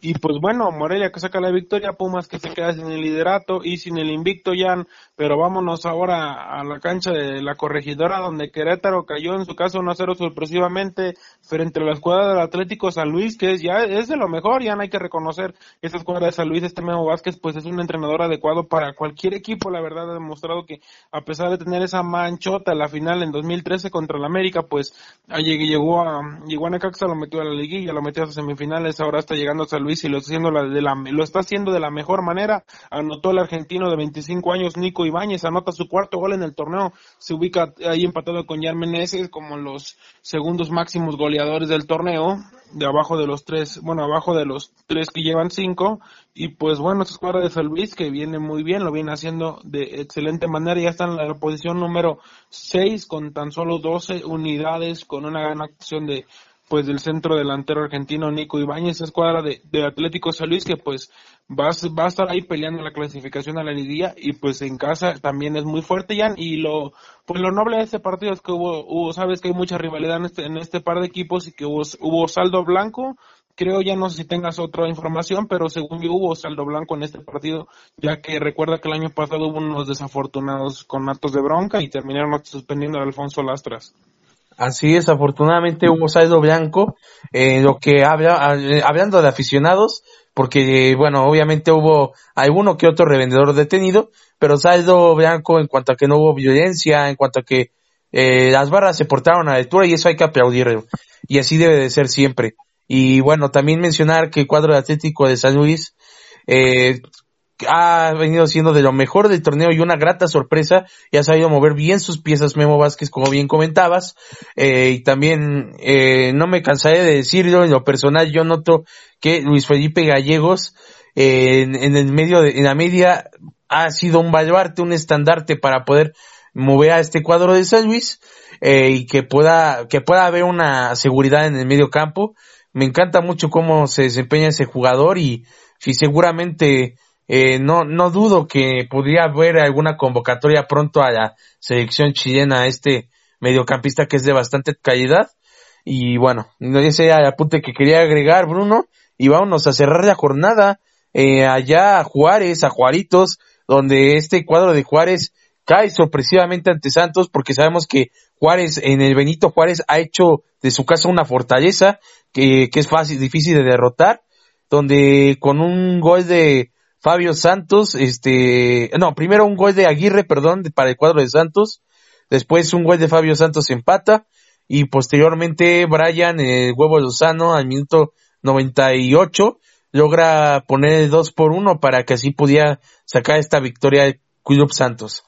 Speaker 2: Y pues bueno, Morelia que saca la victoria, Pumas que se queda sin el liderato y sin el invicto Jan, pero vámonos ahora a la cancha de la corregidora donde Querétaro cayó en su caso 1-0 sorpresivamente frente a la escuadra del Atlético San Luis, que es ya es de lo mejor, ya no hay que reconocer. Esta escuadra de San Luis, este Memo Vázquez pues es un entrenador adecuado para cualquier equipo, la verdad ha demostrado que a pesar de tener esa manchota en la final en 2013 contra el América, pues llegó a, llegó a Necaxa, lo metió a la liguilla, lo metió a semifinales, ahora está llegando a Luis y lo está haciendo de la, lo está haciendo de la mejor manera. Anotó el argentino de 25 años, Nico Ibáñez, anota su cuarto gol en el torneo. Se ubica ahí empatado con Jan Meneses como los segundos máximos goleadores del torneo, de abajo de los tres, bueno, abajo de los tres que llevan cinco. Y pues bueno, esta escuadra de San Luis que viene muy bien, lo viene haciendo de excelente manera. Ya está en la posición número 6 con tan solo 12 unidades, con una gran acción de pues del centro delantero argentino Nico Ibáñez, escuadra de, de, Atlético San Luis que pues va, va a estar ahí peleando la clasificación a la liguilla y pues en casa también es muy fuerte Jan y lo pues lo noble de este partido es que hubo, hubo sabes que hay mucha rivalidad en este, en este par de equipos y que hubo, hubo saldo blanco creo ya no sé si tengas otra información, pero según yo hubo saldo blanco en este partido, ya que recuerda que el año pasado hubo unos desafortunados con actos de bronca y terminaron suspendiendo a Alfonso Lastras.
Speaker 1: Así es, afortunadamente hubo saldo blanco, eh, lo que habla, eh, hablando de aficionados, porque bueno, obviamente hubo alguno que otro revendedor detenido, pero saldo blanco en cuanto a que no hubo violencia, en cuanto a que eh, las barras se portaron a la altura y eso hay que aplaudirlo. Y así debe de ser siempre. Y bueno, también mencionar que el cuadro Atlético de San Luis eh, ha venido siendo de lo mejor del torneo y una grata sorpresa y ha sabido mover bien sus piezas Memo Vázquez como bien comentabas. Eh, y también eh, no me cansaré de decirlo en lo personal yo noto que Luis Felipe Gallegos eh, en, el medio de, en la media ha sido un baluarte un estandarte para poder mover a este cuadro de San Luis eh, y que pueda que pueda haber una seguridad en el medio campo. Me encanta mucho cómo se desempeña ese jugador y si seguramente eh, no, no dudo que podría haber alguna convocatoria pronto a la selección chilena, a este mediocampista que es de bastante calidad. Y bueno, ese era el apunte que quería agregar Bruno. Y vámonos a cerrar la jornada eh, allá a Juárez, a Juaritos, donde este cuadro de Juárez cae sorpresivamente ante Santos porque sabemos que Juárez, en el Benito Juárez, ha hecho de su casa una fortaleza que, que es fácil, difícil de derrotar, donde con un gol de Fabio Santos, este, no, primero un gol de Aguirre, perdón, para el cuadro de Santos, después un gol de Fabio Santos empata, y posteriormente Brian, el huevo Lozano, al minuto 98, logra poner el 2 por 1 para que así pudiera sacar esta victoria del Club Santos.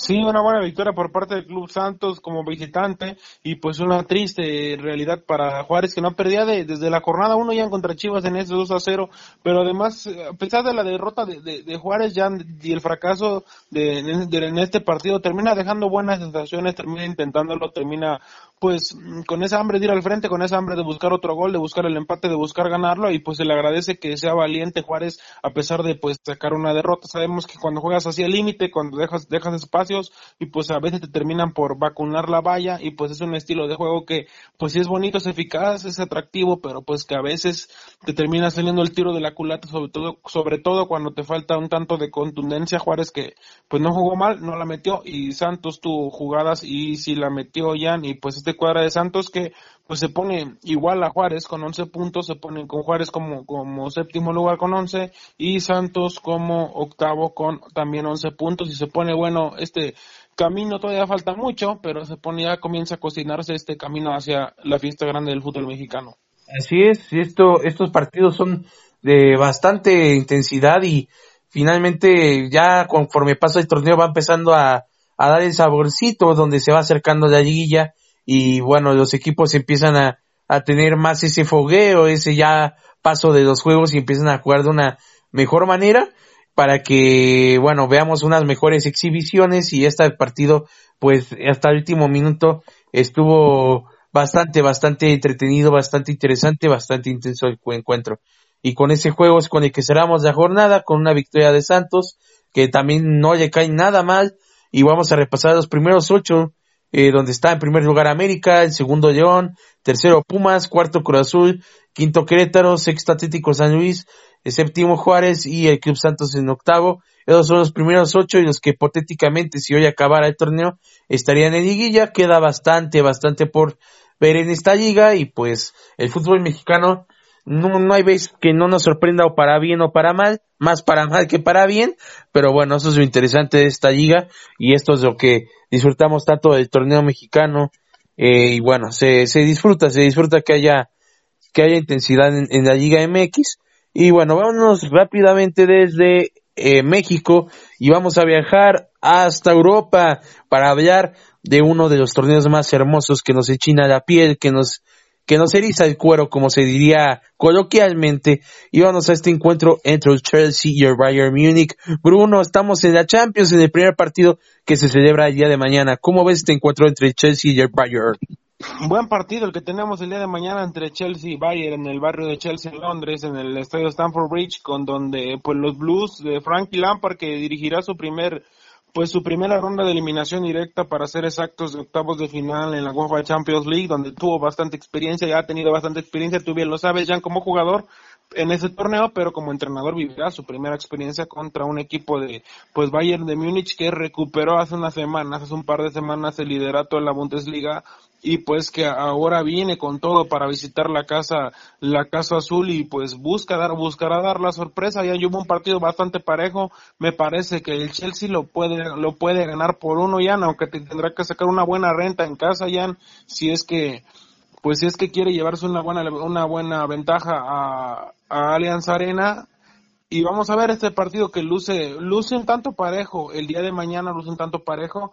Speaker 2: Sí, una buena victoria por parte del Club Santos como visitante y pues una triste realidad para Juárez que no perdía desde la jornada 1 ya en contra Chivas en ese 2 a 0, pero además a pesar de la derrota de, Juárez ya y el fracaso de, en este partido termina dejando buenas sensaciones, termina intentándolo, termina pues con esa hambre de ir al frente, con esa hambre de buscar otro gol, de buscar el empate, de buscar ganarlo y pues se le agradece que sea valiente Juárez a pesar de pues sacar una derrota. Sabemos que cuando juegas así al límite, cuando dejas dejas espacios y pues a veces te terminan por vacunar la valla y pues es un estilo de juego que pues sí es bonito, es eficaz, es atractivo, pero pues que a veces te termina saliendo el tiro de la culata, sobre todo sobre todo cuando te falta un tanto de contundencia Juárez que pues no jugó mal, no la metió y Santos tuvo jugadas y si la metió Jan y pues cuadra de Santos que pues se pone igual a Juárez con 11 puntos, se pone con Juárez como, como séptimo lugar con 11 y Santos como octavo con también 11 puntos y se pone bueno este camino todavía falta mucho, pero se pone ya comienza a cocinarse este camino hacia la fiesta grande del fútbol mexicano.
Speaker 1: Así es, esto, estos partidos son de bastante intensidad y finalmente ya conforme pasa el torneo va empezando a, a dar el saborcito donde se va acercando la liguilla y bueno, los equipos empiezan a, a tener más ese fogueo, ese ya paso de los juegos y empiezan a jugar de una mejor manera para que, bueno, veamos unas mejores exhibiciones y este partido, pues hasta el último minuto estuvo bastante, bastante entretenido, bastante interesante, bastante intenso el encuentro. Y con ese juego es con el que cerramos la jornada, con una victoria de Santos, que también no le cae nada mal, y vamos a repasar los primeros ocho, eh, donde está en primer lugar América, el segundo León, tercero Pumas, cuarto Cruz Azul, quinto Querétaro, sexto Atlético San Luis, el séptimo Juárez y el Club Santos en octavo. Esos son los primeros ocho y los que hipotéticamente si hoy acabara el torneo estarían en liguilla. Queda bastante, bastante por ver en esta liga y pues el fútbol mexicano no, no hay vez que no nos sorprenda o para bien o para mal, más para mal que para bien, pero bueno, eso es lo interesante de esta liga y esto es lo que disfrutamos tanto del torneo mexicano eh, y bueno, se, se disfruta, se disfruta que haya, que haya intensidad en, la liga MX y bueno, vámonos rápidamente desde eh, México y vamos a viajar hasta Europa para hablar de uno de los torneos más hermosos que nos enchina la piel, que nos que nos eriza el cuero, como se diría coloquialmente, y vamos a este encuentro entre el Chelsea y el Bayern Múnich. Bruno, estamos en la Champions, en el primer partido que se celebra el día de mañana. ¿Cómo ves este encuentro entre el Chelsea y el Bayern?
Speaker 2: Buen partido el que tenemos el día de mañana entre Chelsea y Bayern en el barrio de Chelsea en Londres, en el estadio Stamford Bridge, con donde pues los Blues de Frankie Lampard que dirigirá su primer pues su primera ronda de eliminación directa para ser exactos de octavos de final en la UEFA Champions League, donde tuvo bastante experiencia, ya ha tenido bastante experiencia, tú bien lo sabes, ya como jugador en ese torneo, pero como entrenador vivirá su primera experiencia contra un equipo de pues Bayern de Múnich que recuperó hace unas semanas, hace un par de semanas el liderato en la Bundesliga y pues que ahora viene con todo para visitar la casa la casa azul y pues busca dar buscará dar la sorpresa. Ya hubo un partido bastante parejo. Me parece que el Chelsea lo puede lo puede ganar por uno ya aunque tendrá que sacar una buena renta en casa ya si es que pues si es que quiere llevarse una buena una buena ventaja a, a Allianz Arena. Y vamos a ver este partido que luce luce un tanto parejo. El día de mañana luce un tanto parejo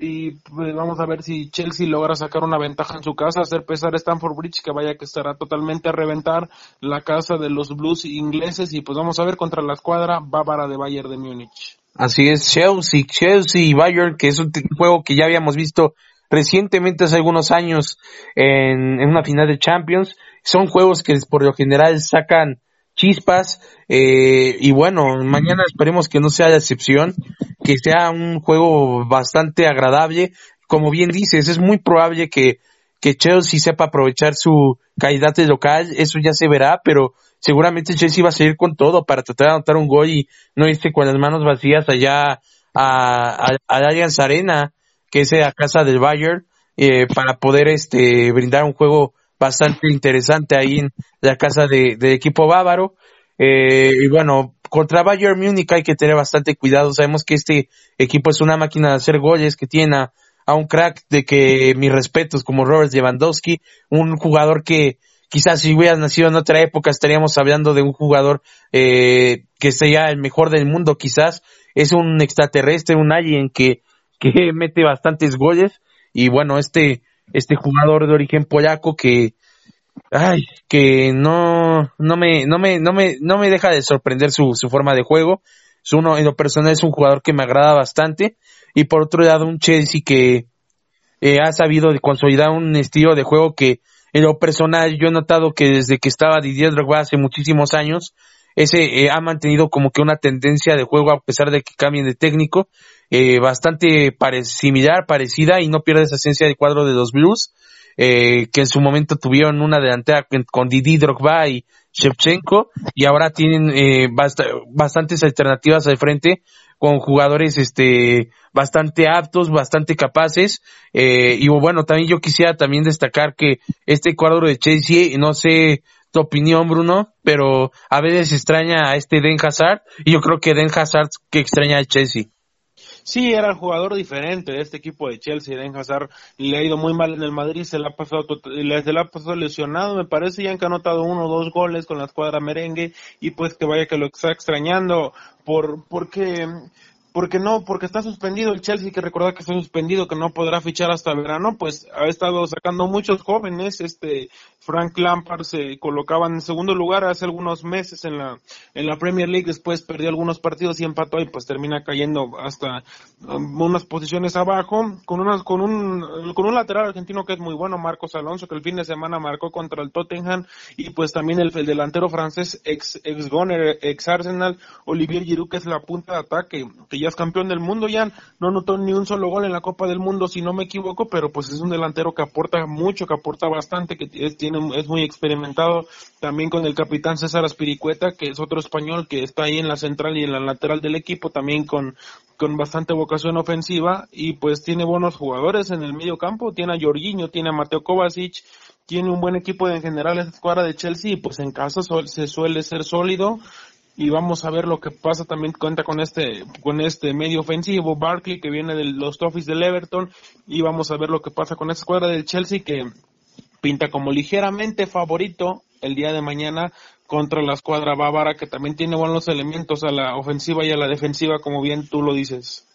Speaker 2: y pues vamos a ver si Chelsea logra sacar una ventaja en su casa, hacer pesar a Stanford Bridge, que vaya que estará totalmente a reventar la casa de los Blues ingleses y pues vamos a ver contra la escuadra bávara de Bayern de Múnich.
Speaker 1: Así es, Chelsea, Chelsea y Bayern, que es un juego que ya habíamos visto recientemente hace algunos años en, en una final de Champions. Son juegos que por lo general sacan chispas eh, y bueno, mañana esperemos que no sea la excepción, que sea un juego bastante agradable. Como bien dices, es muy probable que, que Chelsea sepa aprovechar su calidad de local, eso ya se verá, pero seguramente Chelsea va a seguir con todo para tratar de anotar un gol y no irse con las manos vacías allá a, a, Allianz Arena, que es la casa del Bayern, eh, para poder este brindar un juego bastante interesante ahí en la casa de, del equipo bávaro. Eh, y bueno, contra Bayern Múnich hay que tener bastante cuidado. Sabemos que este equipo es una máquina de hacer goles, que tiene a, un crack de que mis respetos como Robert Lewandowski, un jugador que quizás si hubiera nacido en otra época estaríamos hablando de un jugador eh, que sería el mejor del mundo quizás. Es un extraterrestre, un alien que, que mete bastantes goles y bueno, este, este jugador de origen polaco que, ay, que no, no me, no me, no me, no me deja de sorprender su, su forma de juego. Es uno, en lo personal es un jugador que me agrada bastante. Y por otro lado, un Chelsea que eh, ha sabido consolidar un estilo de juego que en lo personal yo he notado que desde que estaba Didier Drogba hace muchísimos años, ese eh, ha mantenido como que una tendencia de juego a pesar de que cambien de técnico, eh, bastante similar, parecida y no pierde esa esencia del cuadro de los Blues, eh, que en su momento tuvieron una delantera con Didi Drogba y Shevchenko y ahora tienen eh, bastantes alternativas al frente con jugadores este bastante aptos, bastante capaces eh, y bueno, también yo quisiera también destacar que este cuadro de Chelsea, no sé tu opinión Bruno, pero a veces extraña a este Den Hazard y yo creo que Den Hazard que extraña a Chelsea.
Speaker 2: Sí, era el jugador diferente de este equipo de Chelsea, Den Hazard, le ha ido muy mal en el Madrid, se le ha pasado, se le ha pasado lesionado, me parece, ya han anotado uno o dos goles con la escuadra merengue, y pues que vaya que lo está extrañando, por, porque porque no, porque está suspendido el Chelsea, que recordar que está suspendido, que no podrá fichar hasta verano, pues ha estado sacando muchos jóvenes, este Frank Lampard se colocaba en segundo lugar hace algunos meses en la en la Premier League, después perdió algunos partidos y empató y pues termina cayendo hasta um, unas posiciones abajo con unas con un con un lateral argentino que es muy bueno, Marcos Alonso, que el fin de semana marcó contra el Tottenham y pues también el, delantero francés ex ex Goner, ex Arsenal, Olivier Giroud que es la punta de ataque que ya es campeón del mundo, ya no anotó ni un solo gol en la Copa del Mundo, si no me equivoco, pero pues es un delantero que aporta mucho, que aporta bastante, que es, tiene, es muy experimentado, también con el capitán César Aspiricueta, que es otro español que está ahí en la central y en la lateral del equipo, también con, con bastante vocación ofensiva, y pues tiene buenos jugadores en el medio campo, tiene a Jorginho, tiene a Mateo Kovacic, tiene un buen equipo en general esta escuadra de Chelsea, y pues en casa se suele ser sólido, y vamos a ver lo que pasa también cuenta con este con este medio ofensivo Barkley que viene de los Toffees del Everton y vamos a ver lo que pasa con esta escuadra del Chelsea que pinta como ligeramente favorito el día de mañana contra la escuadra bávara que también tiene buenos elementos a la ofensiva y a la defensiva como bien tú lo dices.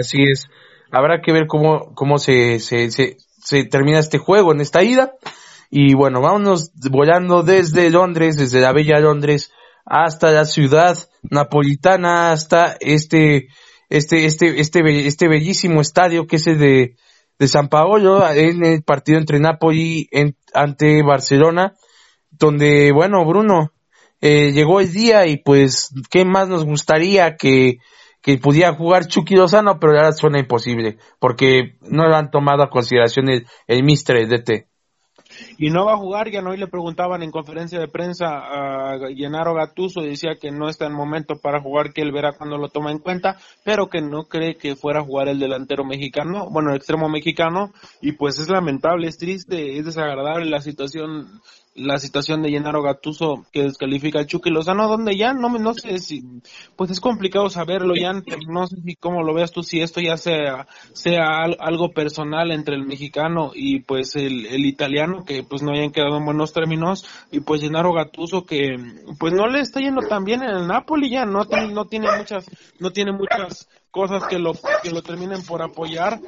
Speaker 1: Así es. Habrá que ver cómo cómo se se, se, se termina este juego en esta ida. Y bueno vámonos volando desde Londres desde la bella Londres hasta la ciudad napolitana, hasta este, este, este, este, este bellísimo estadio que es el de, de San Paolo en el partido entre Napoli en, ante Barcelona, donde, bueno, Bruno, eh, llegó el día y pues, ¿qué más nos gustaría que, que pudiera jugar Chucky Lozano? Pero ahora suena imposible, porque no lo han tomado a consideración el, el Mister, el DT
Speaker 2: y no va a jugar. Ya no hoy le preguntaban en conferencia de prensa a Gennaro Gattuso, decía que no está en momento para jugar, que él verá cuando lo toma en cuenta, pero que no cree que fuera a jugar el delantero mexicano, bueno, el extremo mexicano, y pues es lamentable, es triste, es desagradable la situación la situación de Llenaro Gatuso que descalifica al Chucky Lozano, donde ya no, no sé si, pues es complicado saberlo, ya no sé si cómo lo veas tú, si esto ya sea, sea algo personal entre el mexicano y pues el, el italiano, que pues no hayan quedado en buenos términos, y pues Llenaro Gatuso que pues no le está yendo tan bien en el Napoli ya, no, no tiene muchas, no tiene muchas cosas que lo, que lo terminen por apoyar,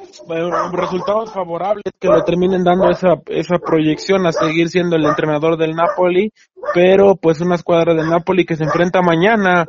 Speaker 2: resultados favorables que lo terminen dando esa, esa proyección a seguir siendo el entrenador del Napoli pero pues una escuadra de Napoli que se enfrenta mañana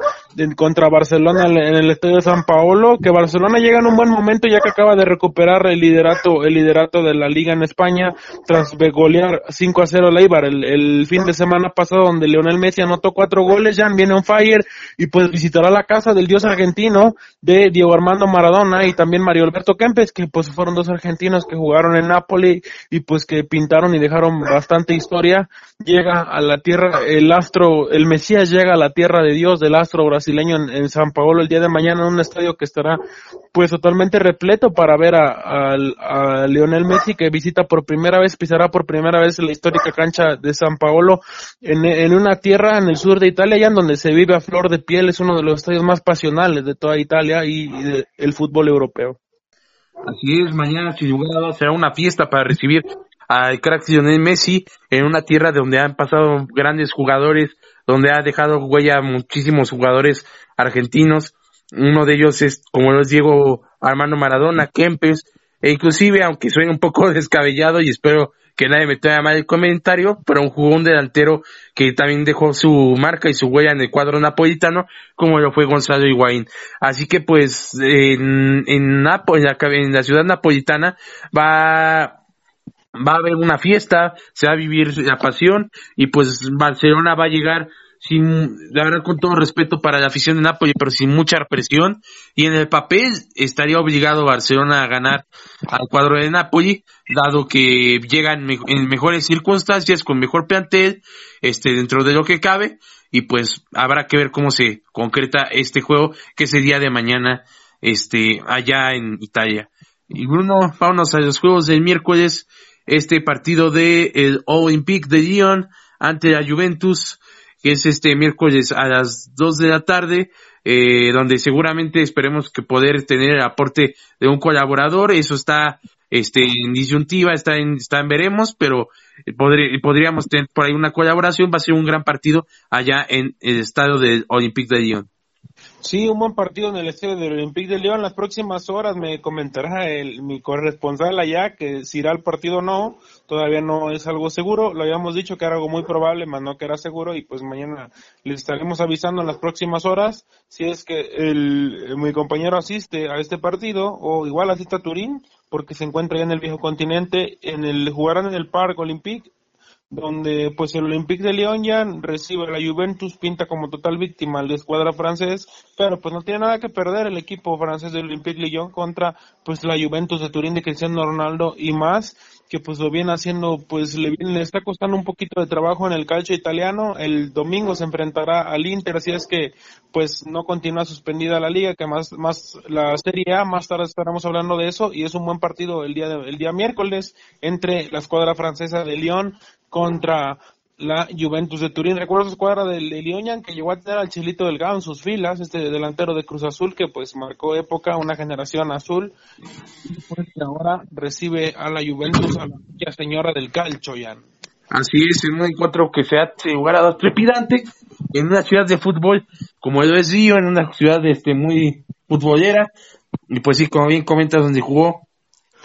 Speaker 2: contra Barcelona en el estadio de San Paolo, que Barcelona llega en un buen momento ya que acaba de recuperar el liderato, el liderato de la liga en España tras golear 5 a 0 a Leibar el, el fin de semana pasado donde Leonel Messi anotó cuatro goles, ya viene on fire y pues visitará la casa del dios argentino de Diego Armando Maradona y también Mario Alberto Kempes, que pues fueron dos argentinos que jugaron en Napoli y pues que pintaron y dejaron bastante historia. Llega a la tierra, el astro, el Mesías llega a la tierra de Dios del astro brasileño en, San Paolo el día de mañana en un estadio que estará pues totalmente repleto para ver a, a, Lionel Messi que visita por primera vez, pisará por primera vez la histórica cancha de San Paolo en, una tierra en el sur de Italia, allá en donde se vive a flor de piel, es uno de los estadios más pasionales de toda Italia y, del fútbol europeo.
Speaker 1: Así es, mañana sin lugar será una fiesta para recibir al crack Lionel Messi en una tierra donde han pasado grandes jugadores, donde ha dejado huella muchísimos jugadores argentinos. Uno de ellos es, como lo es Armando Maradona, Kempes, e inclusive, aunque suene un poco descabellado y espero que nadie me tome mal el comentario, pero un jugón delantero que también dejó su marca y su huella en el cuadro napolitano, como lo fue Gonzalo Higuaín. Así que pues en, en, Napo, en, la, en la ciudad napolitana va va a haber una fiesta, se va a vivir la pasión y pues Barcelona va a llegar sin, la verdad con todo respeto para la afición de Napoli, pero sin mucha presión. Y en el papel estaría obligado Barcelona a ganar al cuadro de Napoli, dado que llegan en mejores circunstancias, con mejor plantel, este, dentro de lo que cabe. Y pues habrá que ver cómo se concreta este juego que día de mañana, este, allá en Italia. Y Bruno, vámonos a los juegos del miércoles este partido de el Olympique de Lyon ante la Juventus, que es este miércoles a las 2 de la tarde, eh, donde seguramente esperemos que poder tener el aporte de un colaborador, eso está este en disyuntiva, está en, está en veremos, pero podríamos tener por ahí una colaboración, va a ser un gran partido allá en el estadio del Olympique de Lyon.
Speaker 2: Sí, un buen partido en el estadio del Olympique de León. Las próximas horas me comentará el, mi corresponsal allá que si irá al partido o no. Todavía no es algo seguro. Lo habíamos dicho que era algo muy probable, más no que era seguro. Y pues mañana les estaremos avisando en las próximas horas si es que el, mi compañero asiste a este partido o igual asiste a Turín porque se encuentra ya en el viejo continente. En el jugarán en el Parque Olympique donde pues el Olympique de Lyon ya recibe la Juventus, pinta como total víctima al escuadra francés, pero pues no tiene nada que perder el equipo francés del Olympique de Lyon contra pues la Juventus de Turín de Cristiano Ronaldo y más, que pues lo viene haciendo, pues le, le está costando un poquito de trabajo en el calcio italiano, el domingo se enfrentará al Inter, así es que pues no continúa suspendida la liga, que más, más la Serie A, más tarde estaremos hablando de eso, y es un buen partido el día, el día miércoles entre la escuadra francesa de Lyon contra la Juventus de Turín. Recuerdo esa escuadra de, de que llegó a tener al Chilito Delgado en sus filas, este delantero de Cruz Azul que pues marcó época, una generación azul, pues ahora recibe a la Juventus, a la señora del calcio, Jan.
Speaker 1: Así es, un encuentro que se ha jugado trepidante en una ciudad de fútbol como el es Río, en una ciudad este muy futbolera, y pues sí, como bien comentas, donde jugó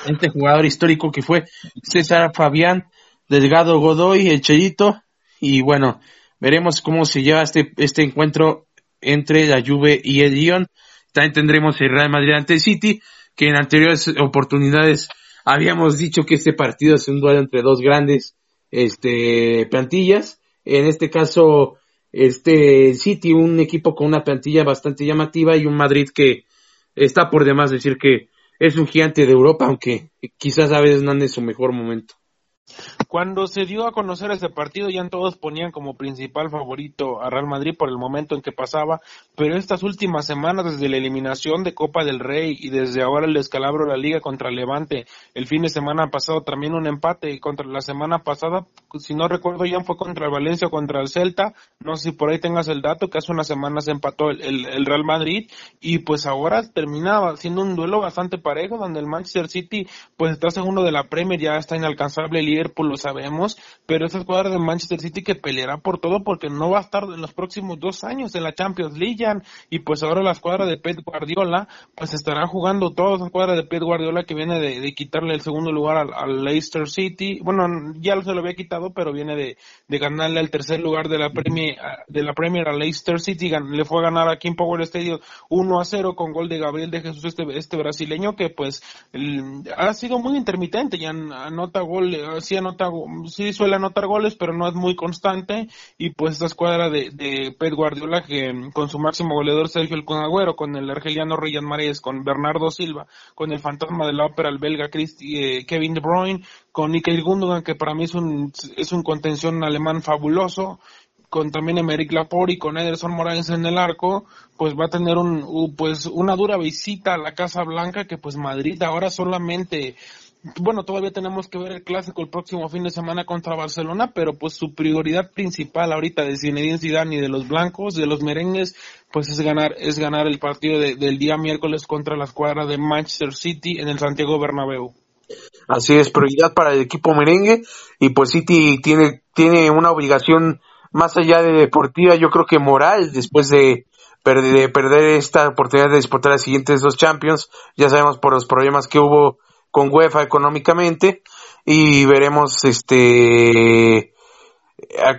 Speaker 1: este jugador histórico que fue César Fabián, Delgado Godoy, el Chellito, y bueno, veremos cómo se lleva este, este encuentro entre la Juve y el Lyon. También tendremos el Real Madrid ante el City, que en anteriores oportunidades habíamos dicho que este partido es un duelo entre dos grandes este, plantillas. En este caso, este City, un equipo con una plantilla bastante llamativa y un Madrid que está por demás decir que es un gigante de Europa, aunque quizás a veces no ande su mejor momento.
Speaker 2: Cuando se dio a conocer ese partido, ya todos ponían como principal favorito a Real Madrid por el momento en que pasaba, pero estas últimas semanas, desde la eliminación de Copa del Rey y desde ahora el descalabro de la Liga contra Levante, el fin de semana pasado también un empate contra la semana pasada, si no recuerdo ya fue contra el Valencia o contra el Celta, no sé si por ahí tengas el dato, que hace unas semanas empató el, el Real Madrid y pues ahora terminaba siendo un duelo bastante parejo donde el Manchester City pues está segundo de la Premier, ya está inalcanzable el Liverpool, sabemos, pero esa escuadra de Manchester City que peleará por todo porque no va a estar en los próximos dos años en la Champions League, y pues ahora la escuadra de Pep Guardiola, pues estará jugando toda esa escuadra de Pep Guardiola que viene de, quitarle el segundo lugar al, Leicester City, bueno, ya se lo había quitado, pero viene de, ganarle el tercer lugar de la Premier, de la Premier a Leicester City, le fue a ganar aquí en Power Stadium 1 a 0 con gol de Gabriel de Jesús, este, este brasileño que pues ha sido muy intermitente, ya anota gol, sí anota, sí suele anotar goles, pero no es muy constante, y pues esta escuadra de, de Pep Guardiola que con su máximo goleador Sergio El Agüero, con el argeliano Ryan Mares, con Bernardo Silva, con el fantasma de la ópera, el belga eh, Kevin De Bruyne, con Nicky Gundogan, que para mí es un, es un contención alemán fabuloso, con también Emerick Laporte y con Ederson Morales en el arco, pues va a tener un, pues una dura visita a la Casa Blanca que pues Madrid ahora solamente bueno, todavía tenemos que ver el clásico el próximo fin de semana contra Barcelona, pero pues su prioridad principal ahorita de Zinedine Zidane y de los blancos, de los merengues, pues es ganar, es ganar el partido del día miércoles contra la escuadra de Manchester City en el Santiago Bernabéu.
Speaker 1: Así es, prioridad para el equipo merengue y pues City tiene, tiene una obligación más allá de deportiva, yo creo que moral, después de, de perder esta oportunidad de disputar las siguientes dos Champions, ya sabemos por los problemas que hubo con UEFA económicamente y veremos este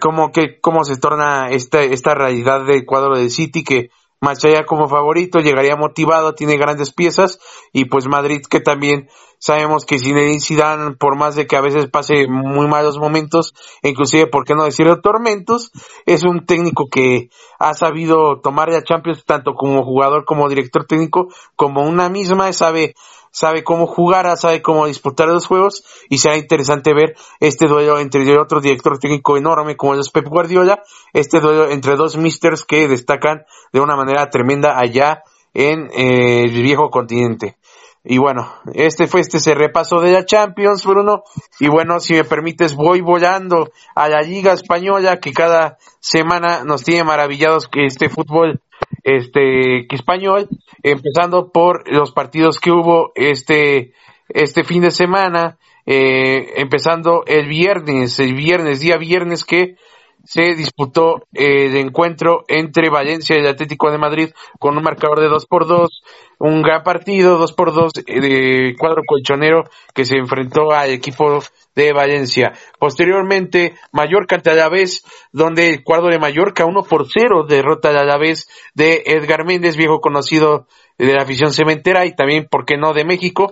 Speaker 1: cómo que cómo se torna esta esta realidad del cuadro de City que más allá como favorito llegaría motivado tiene grandes piezas y pues Madrid que también sabemos que Zinedine Zidane por más de que a veces pase muy malos momentos inclusive por qué no decirlo tormentos es un técnico que ha sabido tomar la Champions tanto como jugador como director técnico como una misma sabe sabe cómo jugar, sabe cómo disputar los juegos y será interesante ver este duelo entre otro director técnico enorme como es Pep Guardiola, este duelo entre dos misters que destacan de una manera tremenda allá en eh, el viejo continente. Y bueno, este fue este repaso de la Champions, Bruno. Y bueno, si me permites, voy volando a la Liga Española, que cada semana nos tiene maravillados que este fútbol este español, empezando por los partidos que hubo este este fin de semana, eh, empezando el viernes, el viernes, día viernes que se disputó el encuentro entre Valencia y el Atlético de Madrid con un marcador de 2 por 2 un gran partido, 2 por 2 de cuadro colchonero que se enfrentó al equipo de Valencia. Posteriormente, Mallorca ante Alavés, donde el cuadro de Mallorca 1 por 0 derrota al Alavés de Edgar Méndez, viejo conocido de la afición cementera y también, ¿por qué no?, de México.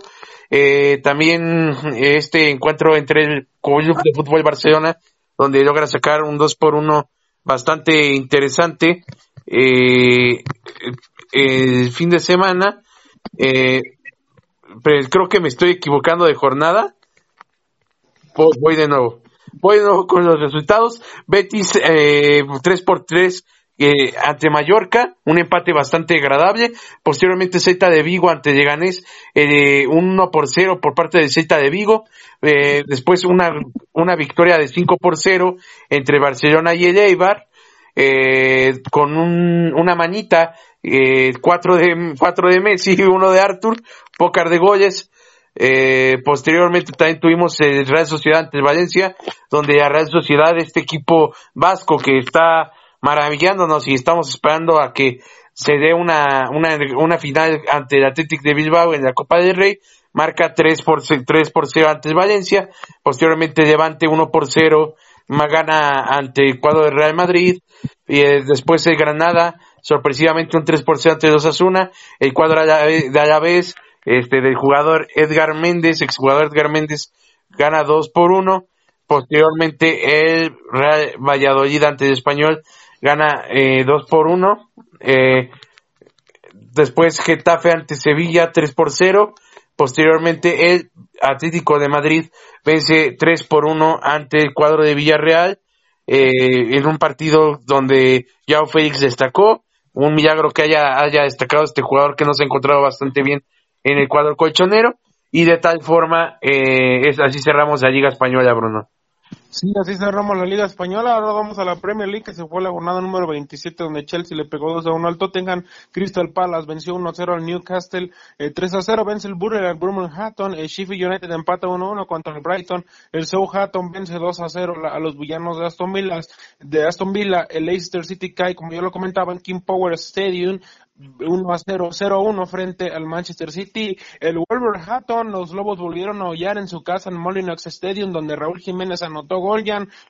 Speaker 1: Eh, también este encuentro entre el Club de Fútbol Barcelona donde logra sacar un 2 por 1 bastante interesante eh, el fin de semana. Eh, pero creo que me estoy equivocando de jornada. Voy de nuevo. Voy de nuevo con los resultados. Betis eh, 3 por 3 eh, ante Mallorca, un empate bastante agradable. Posteriormente Z de Vigo ante Leganés, eh, 1 por 0 por parte de Z de Vigo. Eh, después una, una victoria de 5 por 0 entre Barcelona y el Eibar. Eh, con un, una manita, eh, cuatro de, cuatro de Messi y uno de Arthur, pócar de goles. Eh, posteriormente también tuvimos el Real Sociedad ante Valencia, donde la Real Sociedad, este equipo vasco que está maravillándonos y estamos esperando a que se dé una, una, una final ante el Athletic de Bilbao en la Copa del Rey, marca 3 por, 3 por 0 ante Valencia, posteriormente Levante 1 por 0, gana ante el cuadro de Real Madrid, y eh, después el Granada, sorpresivamente un 3 por 0 ante 2 Asuna, el cuadro de Alavés, este, del jugador Edgar Méndez, exjugador Edgar Méndez, gana 2 por 1, posteriormente el Real Valladolid ante el Español gana eh, 2 por 1. Eh, después Getafe ante Sevilla 3 por 0. Posteriormente el Atlético de Madrid vence 3 por 1 ante el cuadro de Villarreal. Eh, en un partido donde Yao Félix destacó. Un milagro que haya, haya destacado este jugador que nos ha encontrado bastante bien en el cuadro colchonero. Y de tal forma, eh, es así cerramos la Liga Española, Bruno.
Speaker 2: Sí, así cerramos la Liga Española. Ahora vamos a la Premier League, que se fue la jornada número 27, donde Chelsea le pegó 2 a 1 al Tottenham. Crystal Palace venció 1 a 0 al Newcastle. 3 a 0 vence el Burger al Birmingham. El Sheffield United empata 1 a 1 contra el Brighton. El Southampton vence 2 a 0 a los villanos de Aston Villa. De Aston Villa, el Leicester City cae, como yo lo comentaba, en King Power Stadium 1 a 0, 0 a 1 frente al Manchester City. El Wolverhampton, los Lobos volvieron a hollar en su casa en Molinox Stadium, donde Raúl Jiménez anotó gol,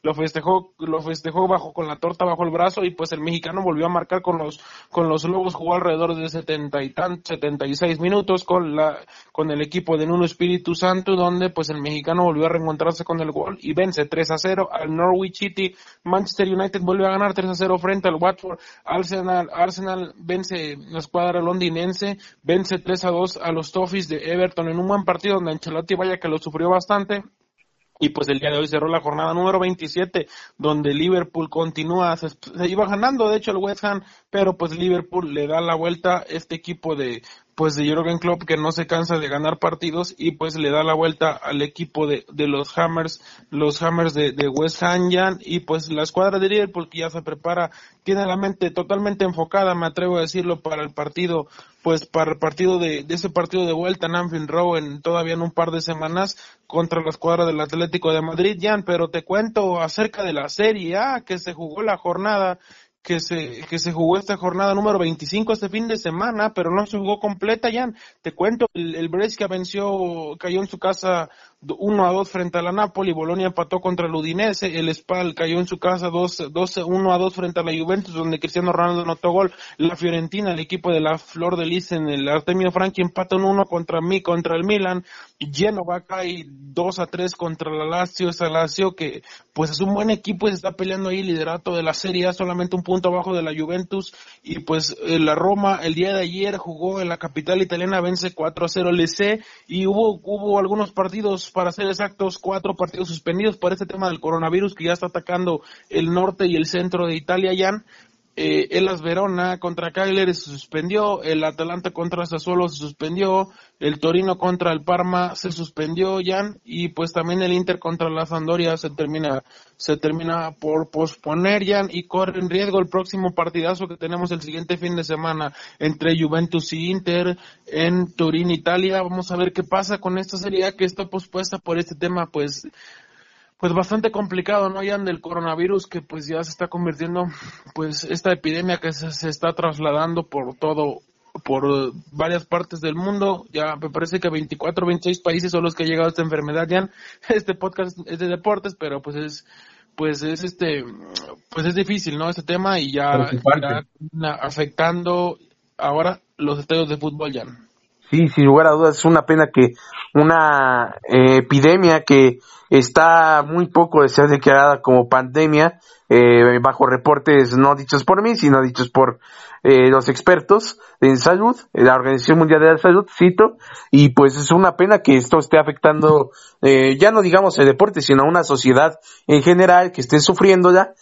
Speaker 2: lo festejó, lo festejó bajo con la torta bajo el brazo y pues el mexicano volvió a marcar con los, con los Lobos, jugó alrededor de 70 y tan, 76 minutos con la, con el equipo de Nuno Espíritu Santo, donde pues el mexicano volvió a reencontrarse con el gol y vence 3 a 0 al Norwich City. Manchester United volvió a ganar 3 a 0 frente al Watford. Arsenal, Arsenal vence la escuadra londinense vence 3 a 2 a los Toffees de Everton en un buen partido donde Ancelotti vaya que lo sufrió bastante. Y pues el día de hoy cerró la jornada número 27, donde Liverpool continúa, se, iba ganando de hecho el West Ham, pero pues Liverpool le da la vuelta este equipo de, pues de Jürgen Klopp que no se cansa de ganar partidos y pues le da la vuelta al equipo de, de los Hammers, los Hammers de, de West Ham y pues la escuadra de Liverpool que ya se prepara, tiene la mente totalmente enfocada, me atrevo a decirlo, para el partido, pues para el partido de, de ese partido de vuelta en Anfield Row en todavía en un par de semanas contra la escuadra del Atlético de Madrid, Jan, pero te cuento acerca de la Serie A que se jugó la jornada que se, que se jugó esta jornada número 25 este fin de semana, pero no se jugó completa, ya. Te cuento, el, el Brescia venció, cayó en su casa 1 a 2 frente a la Napoli, Bolonia empató contra el Udinese, el Spal cayó en su casa 2, 12, 1 a 2 frente a la Juventus, donde Cristiano Ronaldo anotó gol, la Fiorentina, el equipo de la Flor de Lis en el Artemio Franchi empata 1 contra mí, contra el Milan, Genova cae 2 a 3 contra la Lazio, esa Lazio que pues es un buen equipo y se está peleando ahí liderato de la Serie A, solamente un punto abajo de la Juventus, y pues eh, la Roma el día de ayer jugó en la capital italiana, vence 4 a 0 el C y hubo, hubo algunos partidos para ser exactos, cuatro partidos suspendidos por este tema del coronavirus que ya está atacando el norte y el centro de Italia, ya. Eh, el As Verona contra Cagliari se suspendió, el Atalanta contra Sassuolo se suspendió, el Torino contra el Parma se suspendió, Jan, y pues también el Inter contra la Sandoria se termina, se termina por posponer, Jan, y corre en riesgo el próximo partidazo que tenemos el siguiente fin de semana entre Juventus y Inter en Turín, Italia. Vamos a ver qué pasa con esta serie que está pospuesta por este tema, pues pues bastante complicado, ¿no? Ya del coronavirus que pues ya se está convirtiendo, pues esta epidemia que se, está trasladando por todo, por varias partes del mundo, ya me parece que 24, 26 países son los que ha llegado esta enfermedad, ya este podcast es de deportes, pero pues es, pues es este, pues es difícil, ¿no? Este tema y ya, está afectando ahora los estadios de fútbol, ya.
Speaker 1: Sí, sin lugar a dudas, es una pena que una eh, epidemia que está muy poco de ser declarada como pandemia, eh, bajo reportes no dichos por mí, sino dichos por eh, los expertos en salud, la Organización Mundial de la Salud, cito, y pues es una pena que esto esté afectando, ya no digamos el deporte, sino a una sociedad en general que esté sufriendo ya,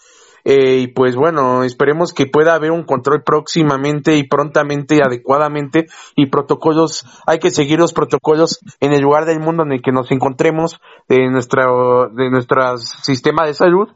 Speaker 1: eh, y pues bueno, esperemos que pueda haber un control próximamente y prontamente, adecuadamente, y protocolos, hay que seguir los protocolos en el lugar del mundo en el que nos encontremos, de nuestro, de nuestro sistema de salud,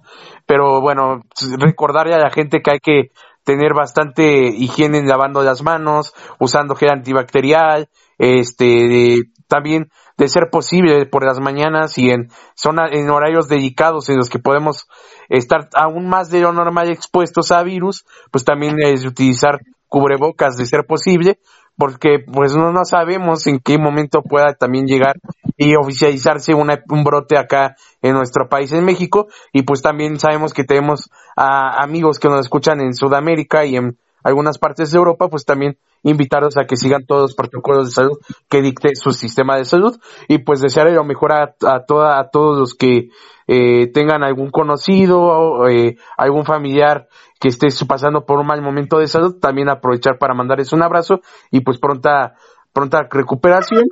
Speaker 1: pero bueno, recordarle a la gente que hay que tener bastante higiene lavando las manos, usando gel antibacterial, este, también de ser posible por las mañanas y en zona, en horarios dedicados en los que podemos estar aún más de lo normal expuestos a virus, pues también es utilizar cubrebocas de ser posible, porque pues no, no sabemos en qué momento pueda también llegar y oficializarse una, un brote acá en nuestro país, en México, y pues también sabemos que tenemos a amigos que nos escuchan en Sudamérica y en algunas partes de Europa, pues también invitarlos a que sigan todos los protocolos de salud que dicte su sistema de salud y pues desearle lo mejor a, a, toda, a todos los que eh, tengan algún conocido o eh, algún familiar que esté pasando por un mal momento de salud, también aprovechar para mandarles un abrazo y pues pronta pronta recuperación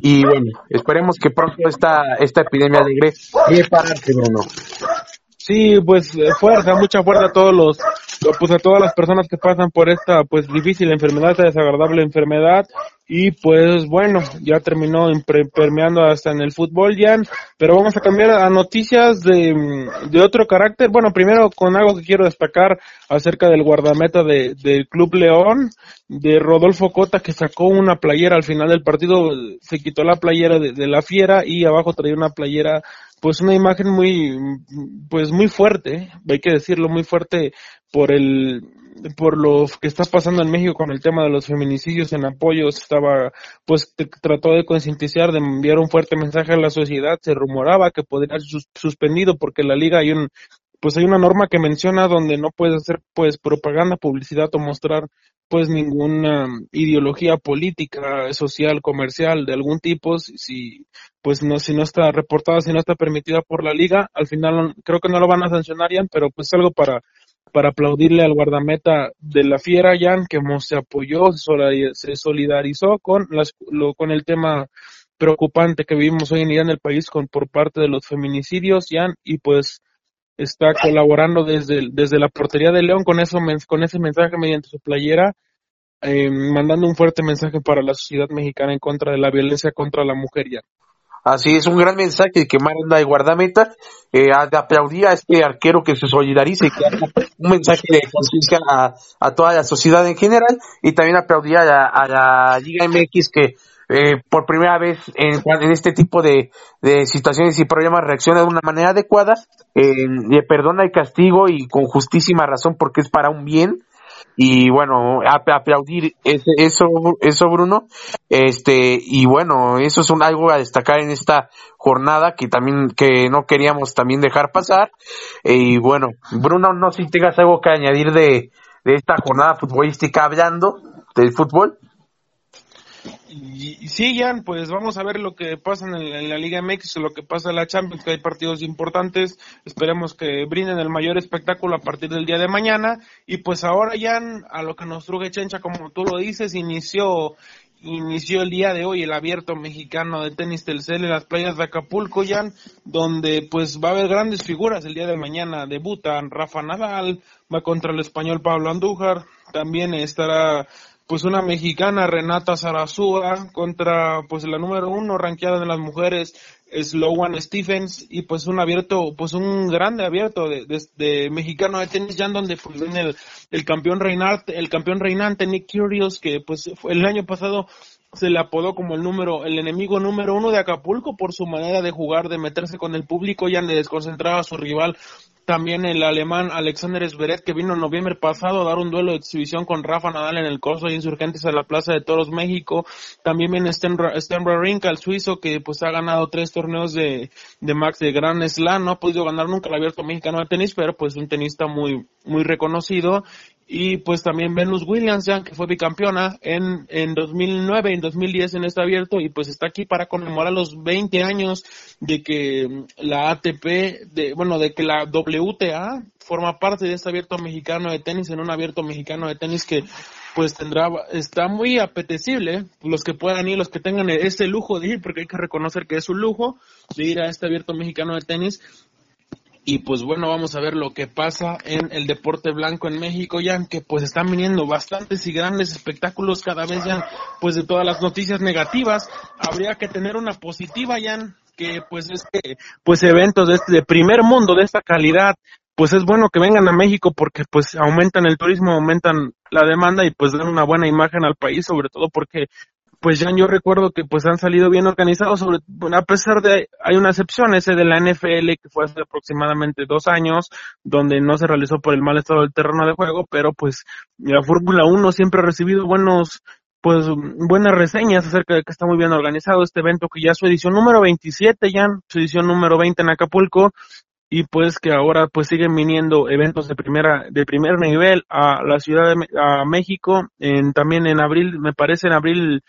Speaker 1: y bueno, esperemos que pronto esta, esta epidemia alegre llegue para Bruno.
Speaker 2: Sí, pues fuerza, mucha fuerza a todos los pues a todas las personas que pasan por esta pues difícil enfermedad, esta desagradable enfermedad y pues bueno, ya terminó permeando hasta en el fútbol ya, pero vamos a cambiar a noticias de, de otro carácter. Bueno, primero con algo que quiero destacar acerca del guardameta de, del Club León, de Rodolfo Cota, que sacó una playera al final del partido, se quitó la playera de la fiera y abajo traía una playera pues una imagen muy pues muy fuerte hay que decirlo muy fuerte por el por lo que está pasando en México con el tema de los feminicidios en apoyo estaba pues trató de concientizar de enviar un fuerte mensaje a la sociedad. Se rumoraba que podría ser suspendido porque la liga hay un pues hay una norma que menciona donde no puedes hacer pues propaganda publicidad o mostrar pues ninguna ideología política social comercial de algún tipo si pues no si no está reportada si no está permitida por la liga al final creo que no lo van a sancionar ya pero pues algo para para aplaudirle al guardameta de la Fiera, Jan, que se apoyó, se solidarizó con, las, lo, con el tema preocupante que vivimos hoy en día en el país con, por parte de los feminicidios, Jan, y pues está colaborando desde, desde la portería de León con, eso, con ese mensaje mediante su playera, eh, mandando un fuerte mensaje para la sociedad mexicana en contra de la violencia contra la mujer, Jan.
Speaker 1: Así es, un gran mensaje que manda de guardameta, eh, aplaudir a este arquero que se solidarice, que haga un mensaje de conciencia a, toda la sociedad en general, y también aplaudir a la, Liga MX que eh, por primera vez en, este tipo de, de, situaciones y problemas reacciona de una manera adecuada, eh, perdona el castigo y con justísima razón porque es para un bien, y bueno, aplaudir eso, eso Bruno, este, y bueno, eso es un, algo a destacar en esta jornada que también, que no queríamos también dejar pasar, y bueno, Bruno, no sé si tengas algo que añadir de, de esta jornada futbolística hablando del fútbol.
Speaker 2: Y, sí, Jan, pues vamos a ver lo que pasa en, la Liga MX, lo que pasa en la Champions, que hay partidos importantes. Esperemos que brinden el mayor espectáculo a partir del día de mañana. Y pues ahora, Jan, a lo que nos truje Chencha, como tú lo dices, inició inició el día de hoy el abierto mexicano de tenis Telcel en las playas de Acapulco, Jan, donde pues va a haber grandes figuras el día de mañana. Debutan Rafa Nadal, va contra el español Pablo Andújar, también estará pues una mexicana Renata Zarazúa contra pues la número uno ranqueada de las mujeres Sloan Stephens y pues un abierto pues un grande abierto de, de, mexicano de tenis ya donde pues viene el, el campeón reinante el campeón reinante Nick Curios que pues el año pasado se le apodó como el número, el enemigo número uno de Acapulco por su manera de jugar, de meterse con el público, ya de desconcentrar a su rival también el alemán Alexander Zverev, que vino en noviembre pasado a dar un duelo de exhibición con Rafa Nadal en el Corso de Insurgentes a la Plaza de Toros, México. También viene Sten, Sten el suizo, que pues ha ganado tres torneos de, de Max de Gran Slam. No ha podido ganar nunca el abierto mexicano de tenis, pero pues un tenista muy, muy reconocido y pues también Venus Williams, ya que fue bicampeona en, en 2009 y en 2010 en este abierto y pues está aquí para conmemorar los 20 años de que la ATP, de, bueno, de que la WTA forma parte de este abierto mexicano de tenis en un abierto mexicano de tenis que pues tendrá, está muy apetecible, los que puedan ir, los que tengan ese lujo de ir, porque hay que reconocer que es un lujo de ir a este abierto mexicano de tenis y pues bueno, vamos a ver lo que pasa en el deporte blanco en México, ya que pues están viniendo bastantes y grandes espectáculos cada vez ya, pues de todas las noticias negativas, habría que tener una positiva, ya que pues es que pues eventos de este de primer mundo de esta calidad pues es bueno que vengan a México porque pues aumentan el turismo, aumentan la demanda y pues dan una buena imagen al país, sobre todo porque pues ya yo recuerdo que pues han salido bien organizados, sobre, a pesar de, hay una excepción, ese de la NFL que fue hace aproximadamente dos años, donde no se realizó por el mal estado del terreno de juego, pero pues la Fórmula 1 siempre ha recibido buenos, pues buenas reseñas acerca de que está muy bien organizado este evento, que ya su edición número 27, ya su edición número 20 en Acapulco, y pues que ahora pues siguen viniendo eventos de primera de primer nivel a la ciudad de a México en también en abril me parece en abril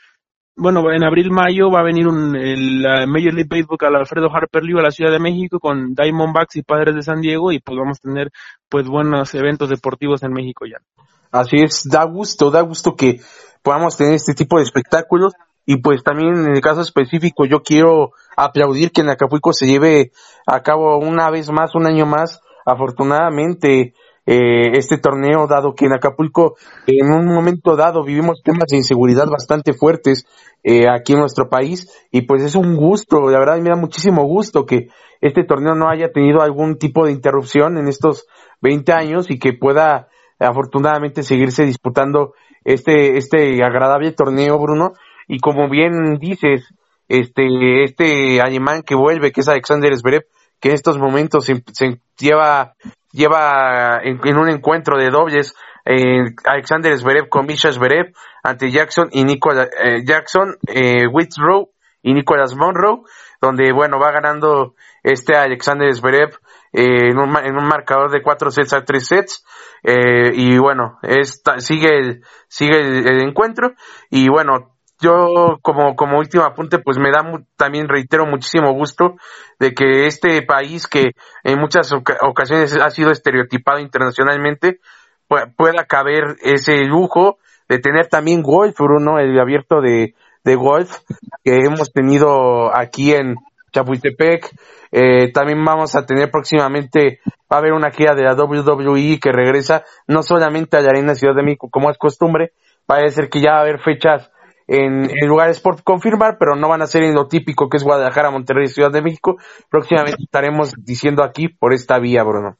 Speaker 2: bueno, en abril-mayo va a venir un, el, Major League Baseball al Alfredo Harper Live a la Ciudad de México con Diamondbacks y Padres de San Diego y pues vamos a tener pues buenos eventos deportivos en México ya.
Speaker 1: Así es, da gusto, da gusto que podamos tener este tipo de espectáculos y pues también en el caso específico yo quiero aplaudir que en Acapulco se lleve a cabo una vez más, un año más, afortunadamente eh, este torneo, dado que en Acapulco en un momento dado vivimos temas de inseguridad bastante fuertes eh, aquí en nuestro país y pues es un gusto, la verdad me da muchísimo gusto que este torneo no haya tenido algún tipo de interrupción en estos 20 años y que pueda afortunadamente seguirse disputando este, este agradable torneo, Bruno. Y como bien dices, este, este alemán que vuelve, que es Alexander Zverev, que en estos momentos se, lleva, lleva en, un encuentro de dobles eh, Alexander Zverev con Misha Zverev ante Jackson y Nicolas eh, Jackson, eh, y Nicolas Monroe, donde bueno va ganando este Alexander Zverev eh, en, un, en un marcador de cuatro sets a tres sets eh, y bueno esta, sigue el, sigue el, encuentro y bueno yo como como último apunte pues me da también reitero muchísimo gusto de que este país que en muchas ocasiones ha sido estereotipado internacionalmente pueda caber ese lujo de tener también golf Bruno el abierto de de golf que hemos tenido aquí en Chapultepec. Eh, también vamos a tener próximamente, va a haber una gira de la WWE que regresa no solamente a la Arena Ciudad de México como es costumbre, parece que ya va a haber fechas en, en, lugares por confirmar, pero no van a ser en lo típico que es Guadalajara, Monterrey, Ciudad de México. Próximamente estaremos diciendo aquí por esta vía, Bruno.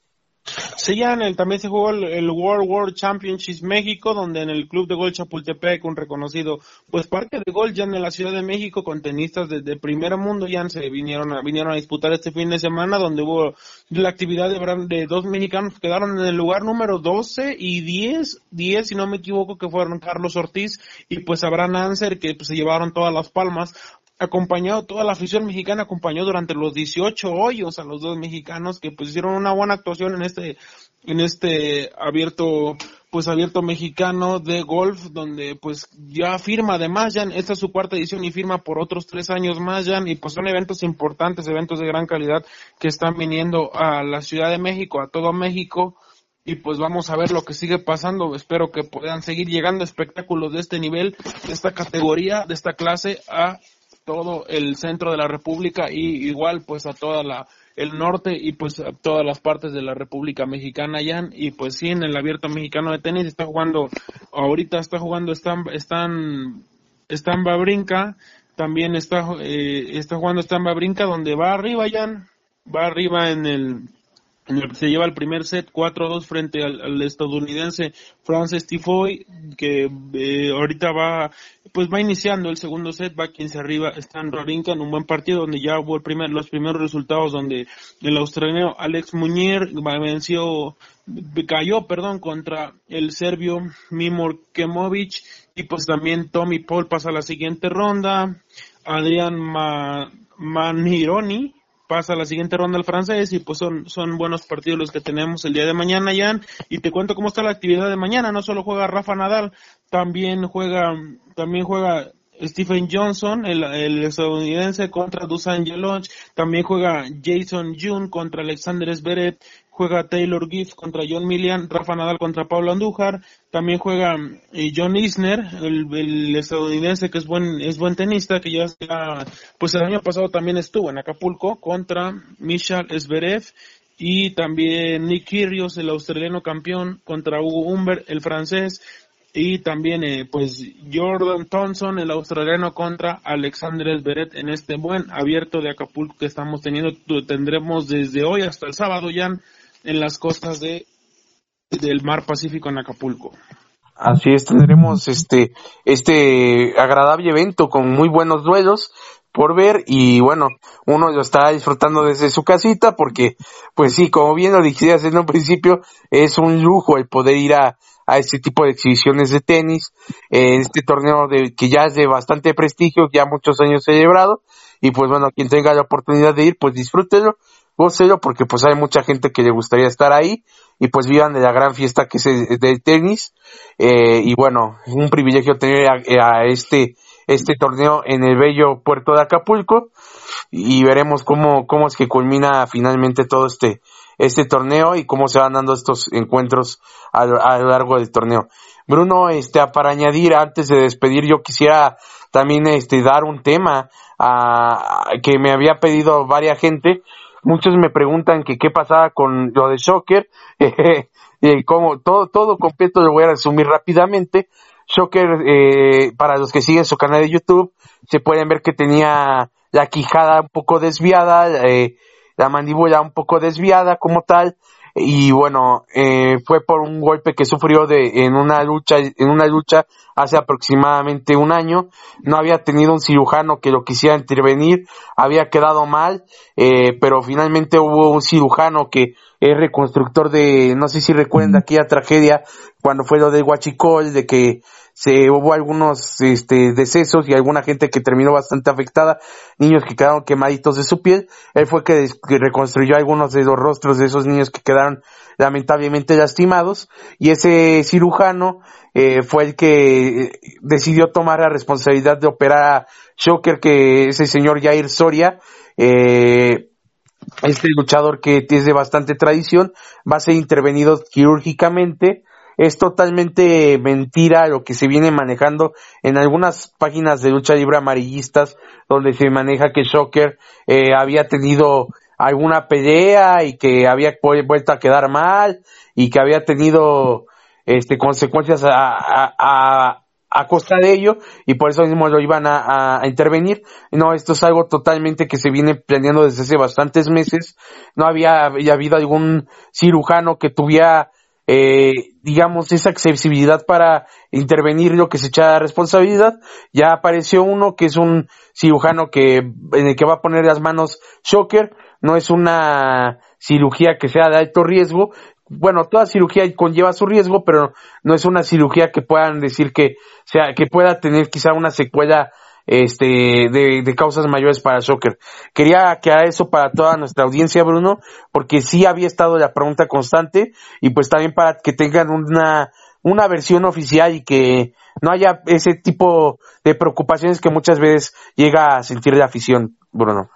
Speaker 2: Sí, ya en el, también se jugó el, World World Championships México, donde en el Club de Gol Chapultepec, un reconocido pues parque de gol ya en la Ciudad de México, con tenistas de, primer mundo, ya se vinieron a, vinieron a disputar este fin de semana, donde hubo la actividad de, de dos mexicanos que quedaron en el lugar número 12 y 10, 10 si no me equivoco, que fueron Carlos Ortiz y pues Abraham Anser, que pues, se llevaron todas las palmas acompañado, toda la afición mexicana acompañó durante los 18 hoyos a los dos mexicanos que pues hicieron una buena actuación en este, en este abierto, pues abierto mexicano de golf, donde pues ya firma además, ya esta es su cuarta edición y firma por otros tres años más, ya, y pues son eventos importantes, eventos de gran calidad que están viniendo a la Ciudad de México, a todo México, y pues vamos a ver lo que sigue pasando. Espero que puedan seguir llegando espectáculos de este nivel, de esta categoría, de esta clase a todo el centro de la República y igual pues a toda la el norte y pues a todas las partes de la República Mexicana ya y pues sí en el abierto mexicano de tenis está jugando ahorita está jugando están están están Brinca también está eh, está jugando Estamba Brinca donde va arriba ya va arriba en el se lleva el primer set 4-2 frente al, estadounidense Francis Tifoy, que eh, ahorita va, pues va iniciando el segundo set, va 15 arriba, Stan Rorinka en un buen partido donde ya hubo el primer, los primeros resultados donde el australiano Alex Muñiz venció, cayó, perdón, contra el serbio Mimor Kemovic y pues también Tommy Paul pasa a la siguiente ronda, Adrián Manironi pasa la siguiente ronda al francés y pues son, son buenos partidos los que tenemos el día de mañana, Jan. Y te cuento cómo está la actividad de mañana. No solo juega Rafa Nadal, también juega, también juega Stephen Johnson, el, el estadounidense contra Dusan también juega Jason June contra Alexander Zverev, juega Taylor Gibbs contra John Millian, Rafa Nadal contra Pablo Andújar, también juega eh, John Isner, el, estadounidense que es buen, es buen tenista, que ya, pues el año pasado también estuvo en Acapulco contra Michal Zverev, y también Nick Kyrgios, el australiano campeón, contra Hugo Humbert, el francés, y también eh, pues Jordan Thompson, el australiano contra Alexander Zverev en este buen abierto de Acapulco que estamos teniendo, tendremos desde hoy hasta el sábado ya en las costas de del mar Pacífico en Acapulco.
Speaker 1: Así es, tendremos este este agradable evento con muy buenos duelos por ver y bueno, uno lo estará disfrutando desde su casita porque pues sí, como bien lo dijiste en un principio, es un lujo el poder ir a, a este tipo de exhibiciones de tenis, en este torneo de, que ya es de bastante prestigio, ya muchos años celebrado y pues bueno, quien tenga la oportunidad de ir, pues disfrútelo gócelo porque pues hay mucha gente que le gustaría estar ahí y pues vivan de la gran fiesta que es del tenis eh, y bueno, un privilegio tener a, este este torneo en el bello puerto de Acapulco y veremos cómo, cómo es que culmina finalmente todo este, este torneo y cómo se van dando estos encuentros a, a, lo largo del torneo. Bruno, este, para añadir, antes de despedir, yo quisiera también este, dar un tema a, que me había pedido varias gente muchos me preguntan que qué pasaba con lo de soccer. eh, como todo, todo completo lo voy a resumir rápidamente. Shocker, eh, para los que siguen su canal de YouTube, se pueden ver que tenía la quijada un poco desviada, eh, la mandíbula un poco desviada como tal, y bueno, eh, fue por un golpe que sufrió de, en una lucha, en una lucha hace aproximadamente un año, no había tenido un cirujano que lo quisiera intervenir, había quedado mal, eh, pero finalmente hubo un cirujano que es reconstructor de, no sé si recuerdan aquella tragedia cuando fue lo de Huachicol, de que se hubo algunos este, decesos y alguna gente que terminó bastante afectada, niños que quedaron quemaditos de su piel. Él fue que, reconstruyó algunos de los rostros de esos niños que quedaron lamentablemente lastimados y ese cirujano eh, fue el que decidió tomar la responsabilidad de operar a Shocker, que ese señor Jair Soria, eh, este luchador que de bastante tradición, va a ser intervenido quirúrgicamente es totalmente mentira lo que se viene manejando en algunas páginas de lucha libre amarillistas donde se maneja que Shocker eh, había tenido alguna pelea y que había vuelto a quedar mal y que había tenido este consecuencias a, a, a, costa de ello y por eso mismo lo iban a, a, intervenir. No, esto es algo totalmente que se viene planeando desde hace bastantes meses. No había, había habido algún cirujano que tuviera eh, digamos, esa accesibilidad para intervenir lo que se echa responsabilidad. Ya apareció uno que es un cirujano que, en el que va a poner las manos Shocker. No es una cirugía que sea de alto riesgo. Bueno, toda cirugía conlleva su riesgo, pero no es una cirugía que puedan decir que sea, que pueda tener quizá una secuela este, de, causas mayores para Shocker. Quería quedar eso para toda nuestra audiencia, Bruno, porque sí había estado la pregunta constante y pues también para que tengan una, una versión oficial y que no haya ese tipo de preocupaciones que muchas veces llega a sentir la afición, Bruno.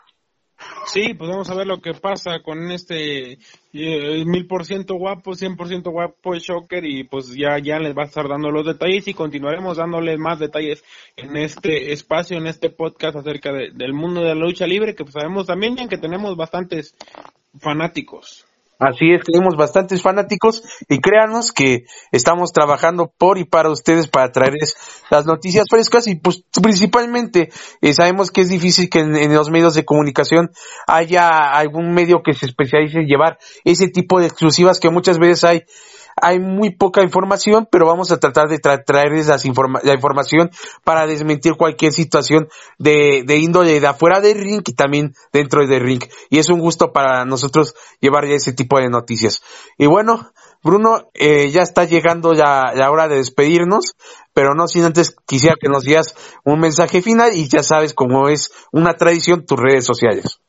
Speaker 2: Sí, pues vamos a ver lo que pasa con este mil por ciento guapo, cien por ciento guapo Shocker y pues ya, ya les va a estar dando los detalles y continuaremos dándoles más detalles en este espacio, en este podcast acerca del mundo de la lucha libre que pues sabemos también que tenemos bastantes fanáticos.
Speaker 1: Así es, tenemos bastantes fanáticos y créanos que estamos trabajando por y para ustedes para traerles las noticias frescas y pues principalmente eh, sabemos que es difícil que en, los medios de comunicación haya algún medio que se especialice en llevar ese tipo de exclusivas que muchas veces hay hay muy poca información, pero vamos a tratar de traerles la información para desmentir cualquier situación de, de índole de afuera del ring y también dentro del ring. Y es un gusto para nosotros llevar ya ese tipo de noticias. Y bueno, Bruno, eh, ya está llegando ya la hora de despedirnos, pero no sin antes quisiera que nos digas un mensaje final y ya sabes cómo es una tradición tus redes sociales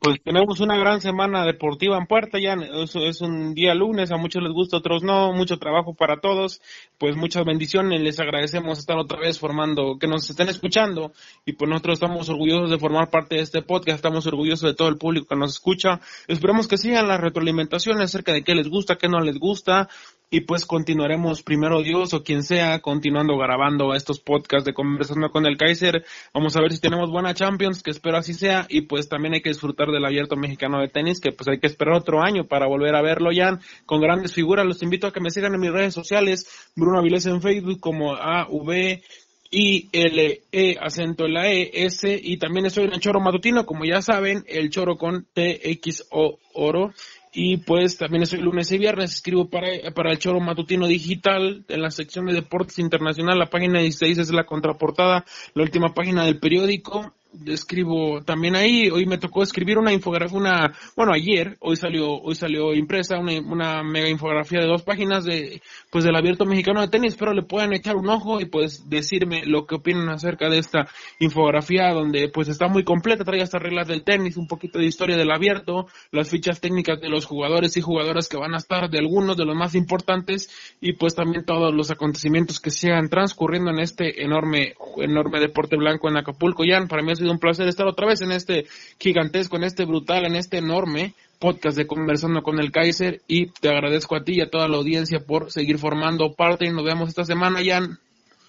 Speaker 2: pues tenemos una gran semana deportiva en puerta ya, eso es un día lunes, a muchos les gusta, a otros no, mucho trabajo para todos, pues muchas bendiciones, les agradecemos estar otra vez formando, que nos estén escuchando y pues nosotros estamos orgullosos de formar parte de este podcast, estamos orgullosos de todo el público que nos escucha, esperemos que sigan las retroalimentaciones acerca de qué les gusta, qué no les gusta, y pues continuaremos primero Dios o quien sea continuando grabando estos podcasts de conversando con el Kaiser. Vamos a ver si tenemos buena Champions, que espero así sea, y pues también hay que disfrutar del abierto mexicano de tenis, que pues hay que esperar otro año para volver a verlo ya con grandes figuras. Los invito a que me sigan en mis redes sociales, Bruno Avilés en Facebook como AV I L E acento en la E S y también estoy en el Choro Matutino, como ya saben, el Choro con T X O oro y pues también estoy lunes y viernes, escribo para, para el Choro Matutino Digital, en la sección de Deportes Internacional, la página 16 es la contraportada, la última página del periódico, escribo también ahí, hoy me tocó escribir una infografía, una, bueno ayer, hoy salió, hoy salió impresa una, una mega infografía de dos páginas de, pues del abierto mexicano de tenis, pero le pueden echar un ojo y pues decirme lo que opinan acerca de esta infografía donde pues está muy completa, trae hasta reglas del tenis, un poquito de historia del abierto, las fichas técnicas de los jugadores y jugadoras que van a estar, de algunos de los más importantes y pues también todos los acontecimientos que sigan transcurriendo en este enorme, enorme deporte blanco en Acapulco. Jan, para mí sido un placer estar otra vez en este gigantesco, en este brutal, en este enorme podcast de Conversando con el Kaiser y te agradezco a ti y a toda la audiencia por seguir formando parte y nos vemos esta semana, Jan.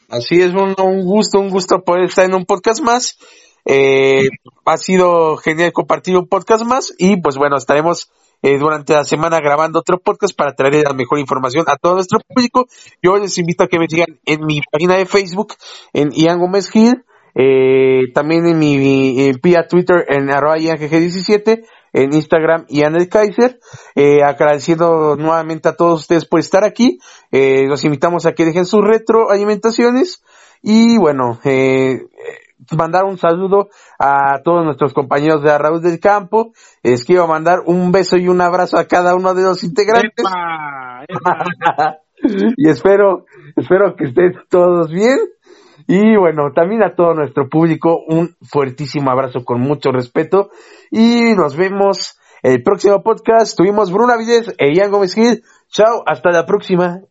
Speaker 1: Así es, un, un gusto, un gusto poder estar en un podcast más. Eh, ha sido genial compartir un podcast más y pues bueno, estaremos eh, durante la semana grabando otro podcast para traer la mejor información a todo nuestro público. Yo les invito a que me sigan en mi página de Facebook, en Ian Gómez Gil, eh, también en mi vía Twitter en arroba 17 en Instagram Ian el Kaiser, eh, agradeciendo nuevamente a todos ustedes por estar aquí, eh, los invitamos a que dejen sus retroalimentaciones y bueno, eh, mandar un saludo a todos nuestros compañeros de Arraúz del Campo. Es que iba a mandar un beso y un abrazo a cada uno de los integrantes. y espero, espero que estén todos bien. Y bueno, también a todo nuestro público un fuertísimo abrazo con mucho respeto. Y nos vemos el próximo podcast. Tuvimos Bruna Vides e Ian Gómez Gil. Chao, hasta la próxima.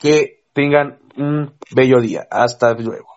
Speaker 1: Que tengan un bello día. Hasta luego.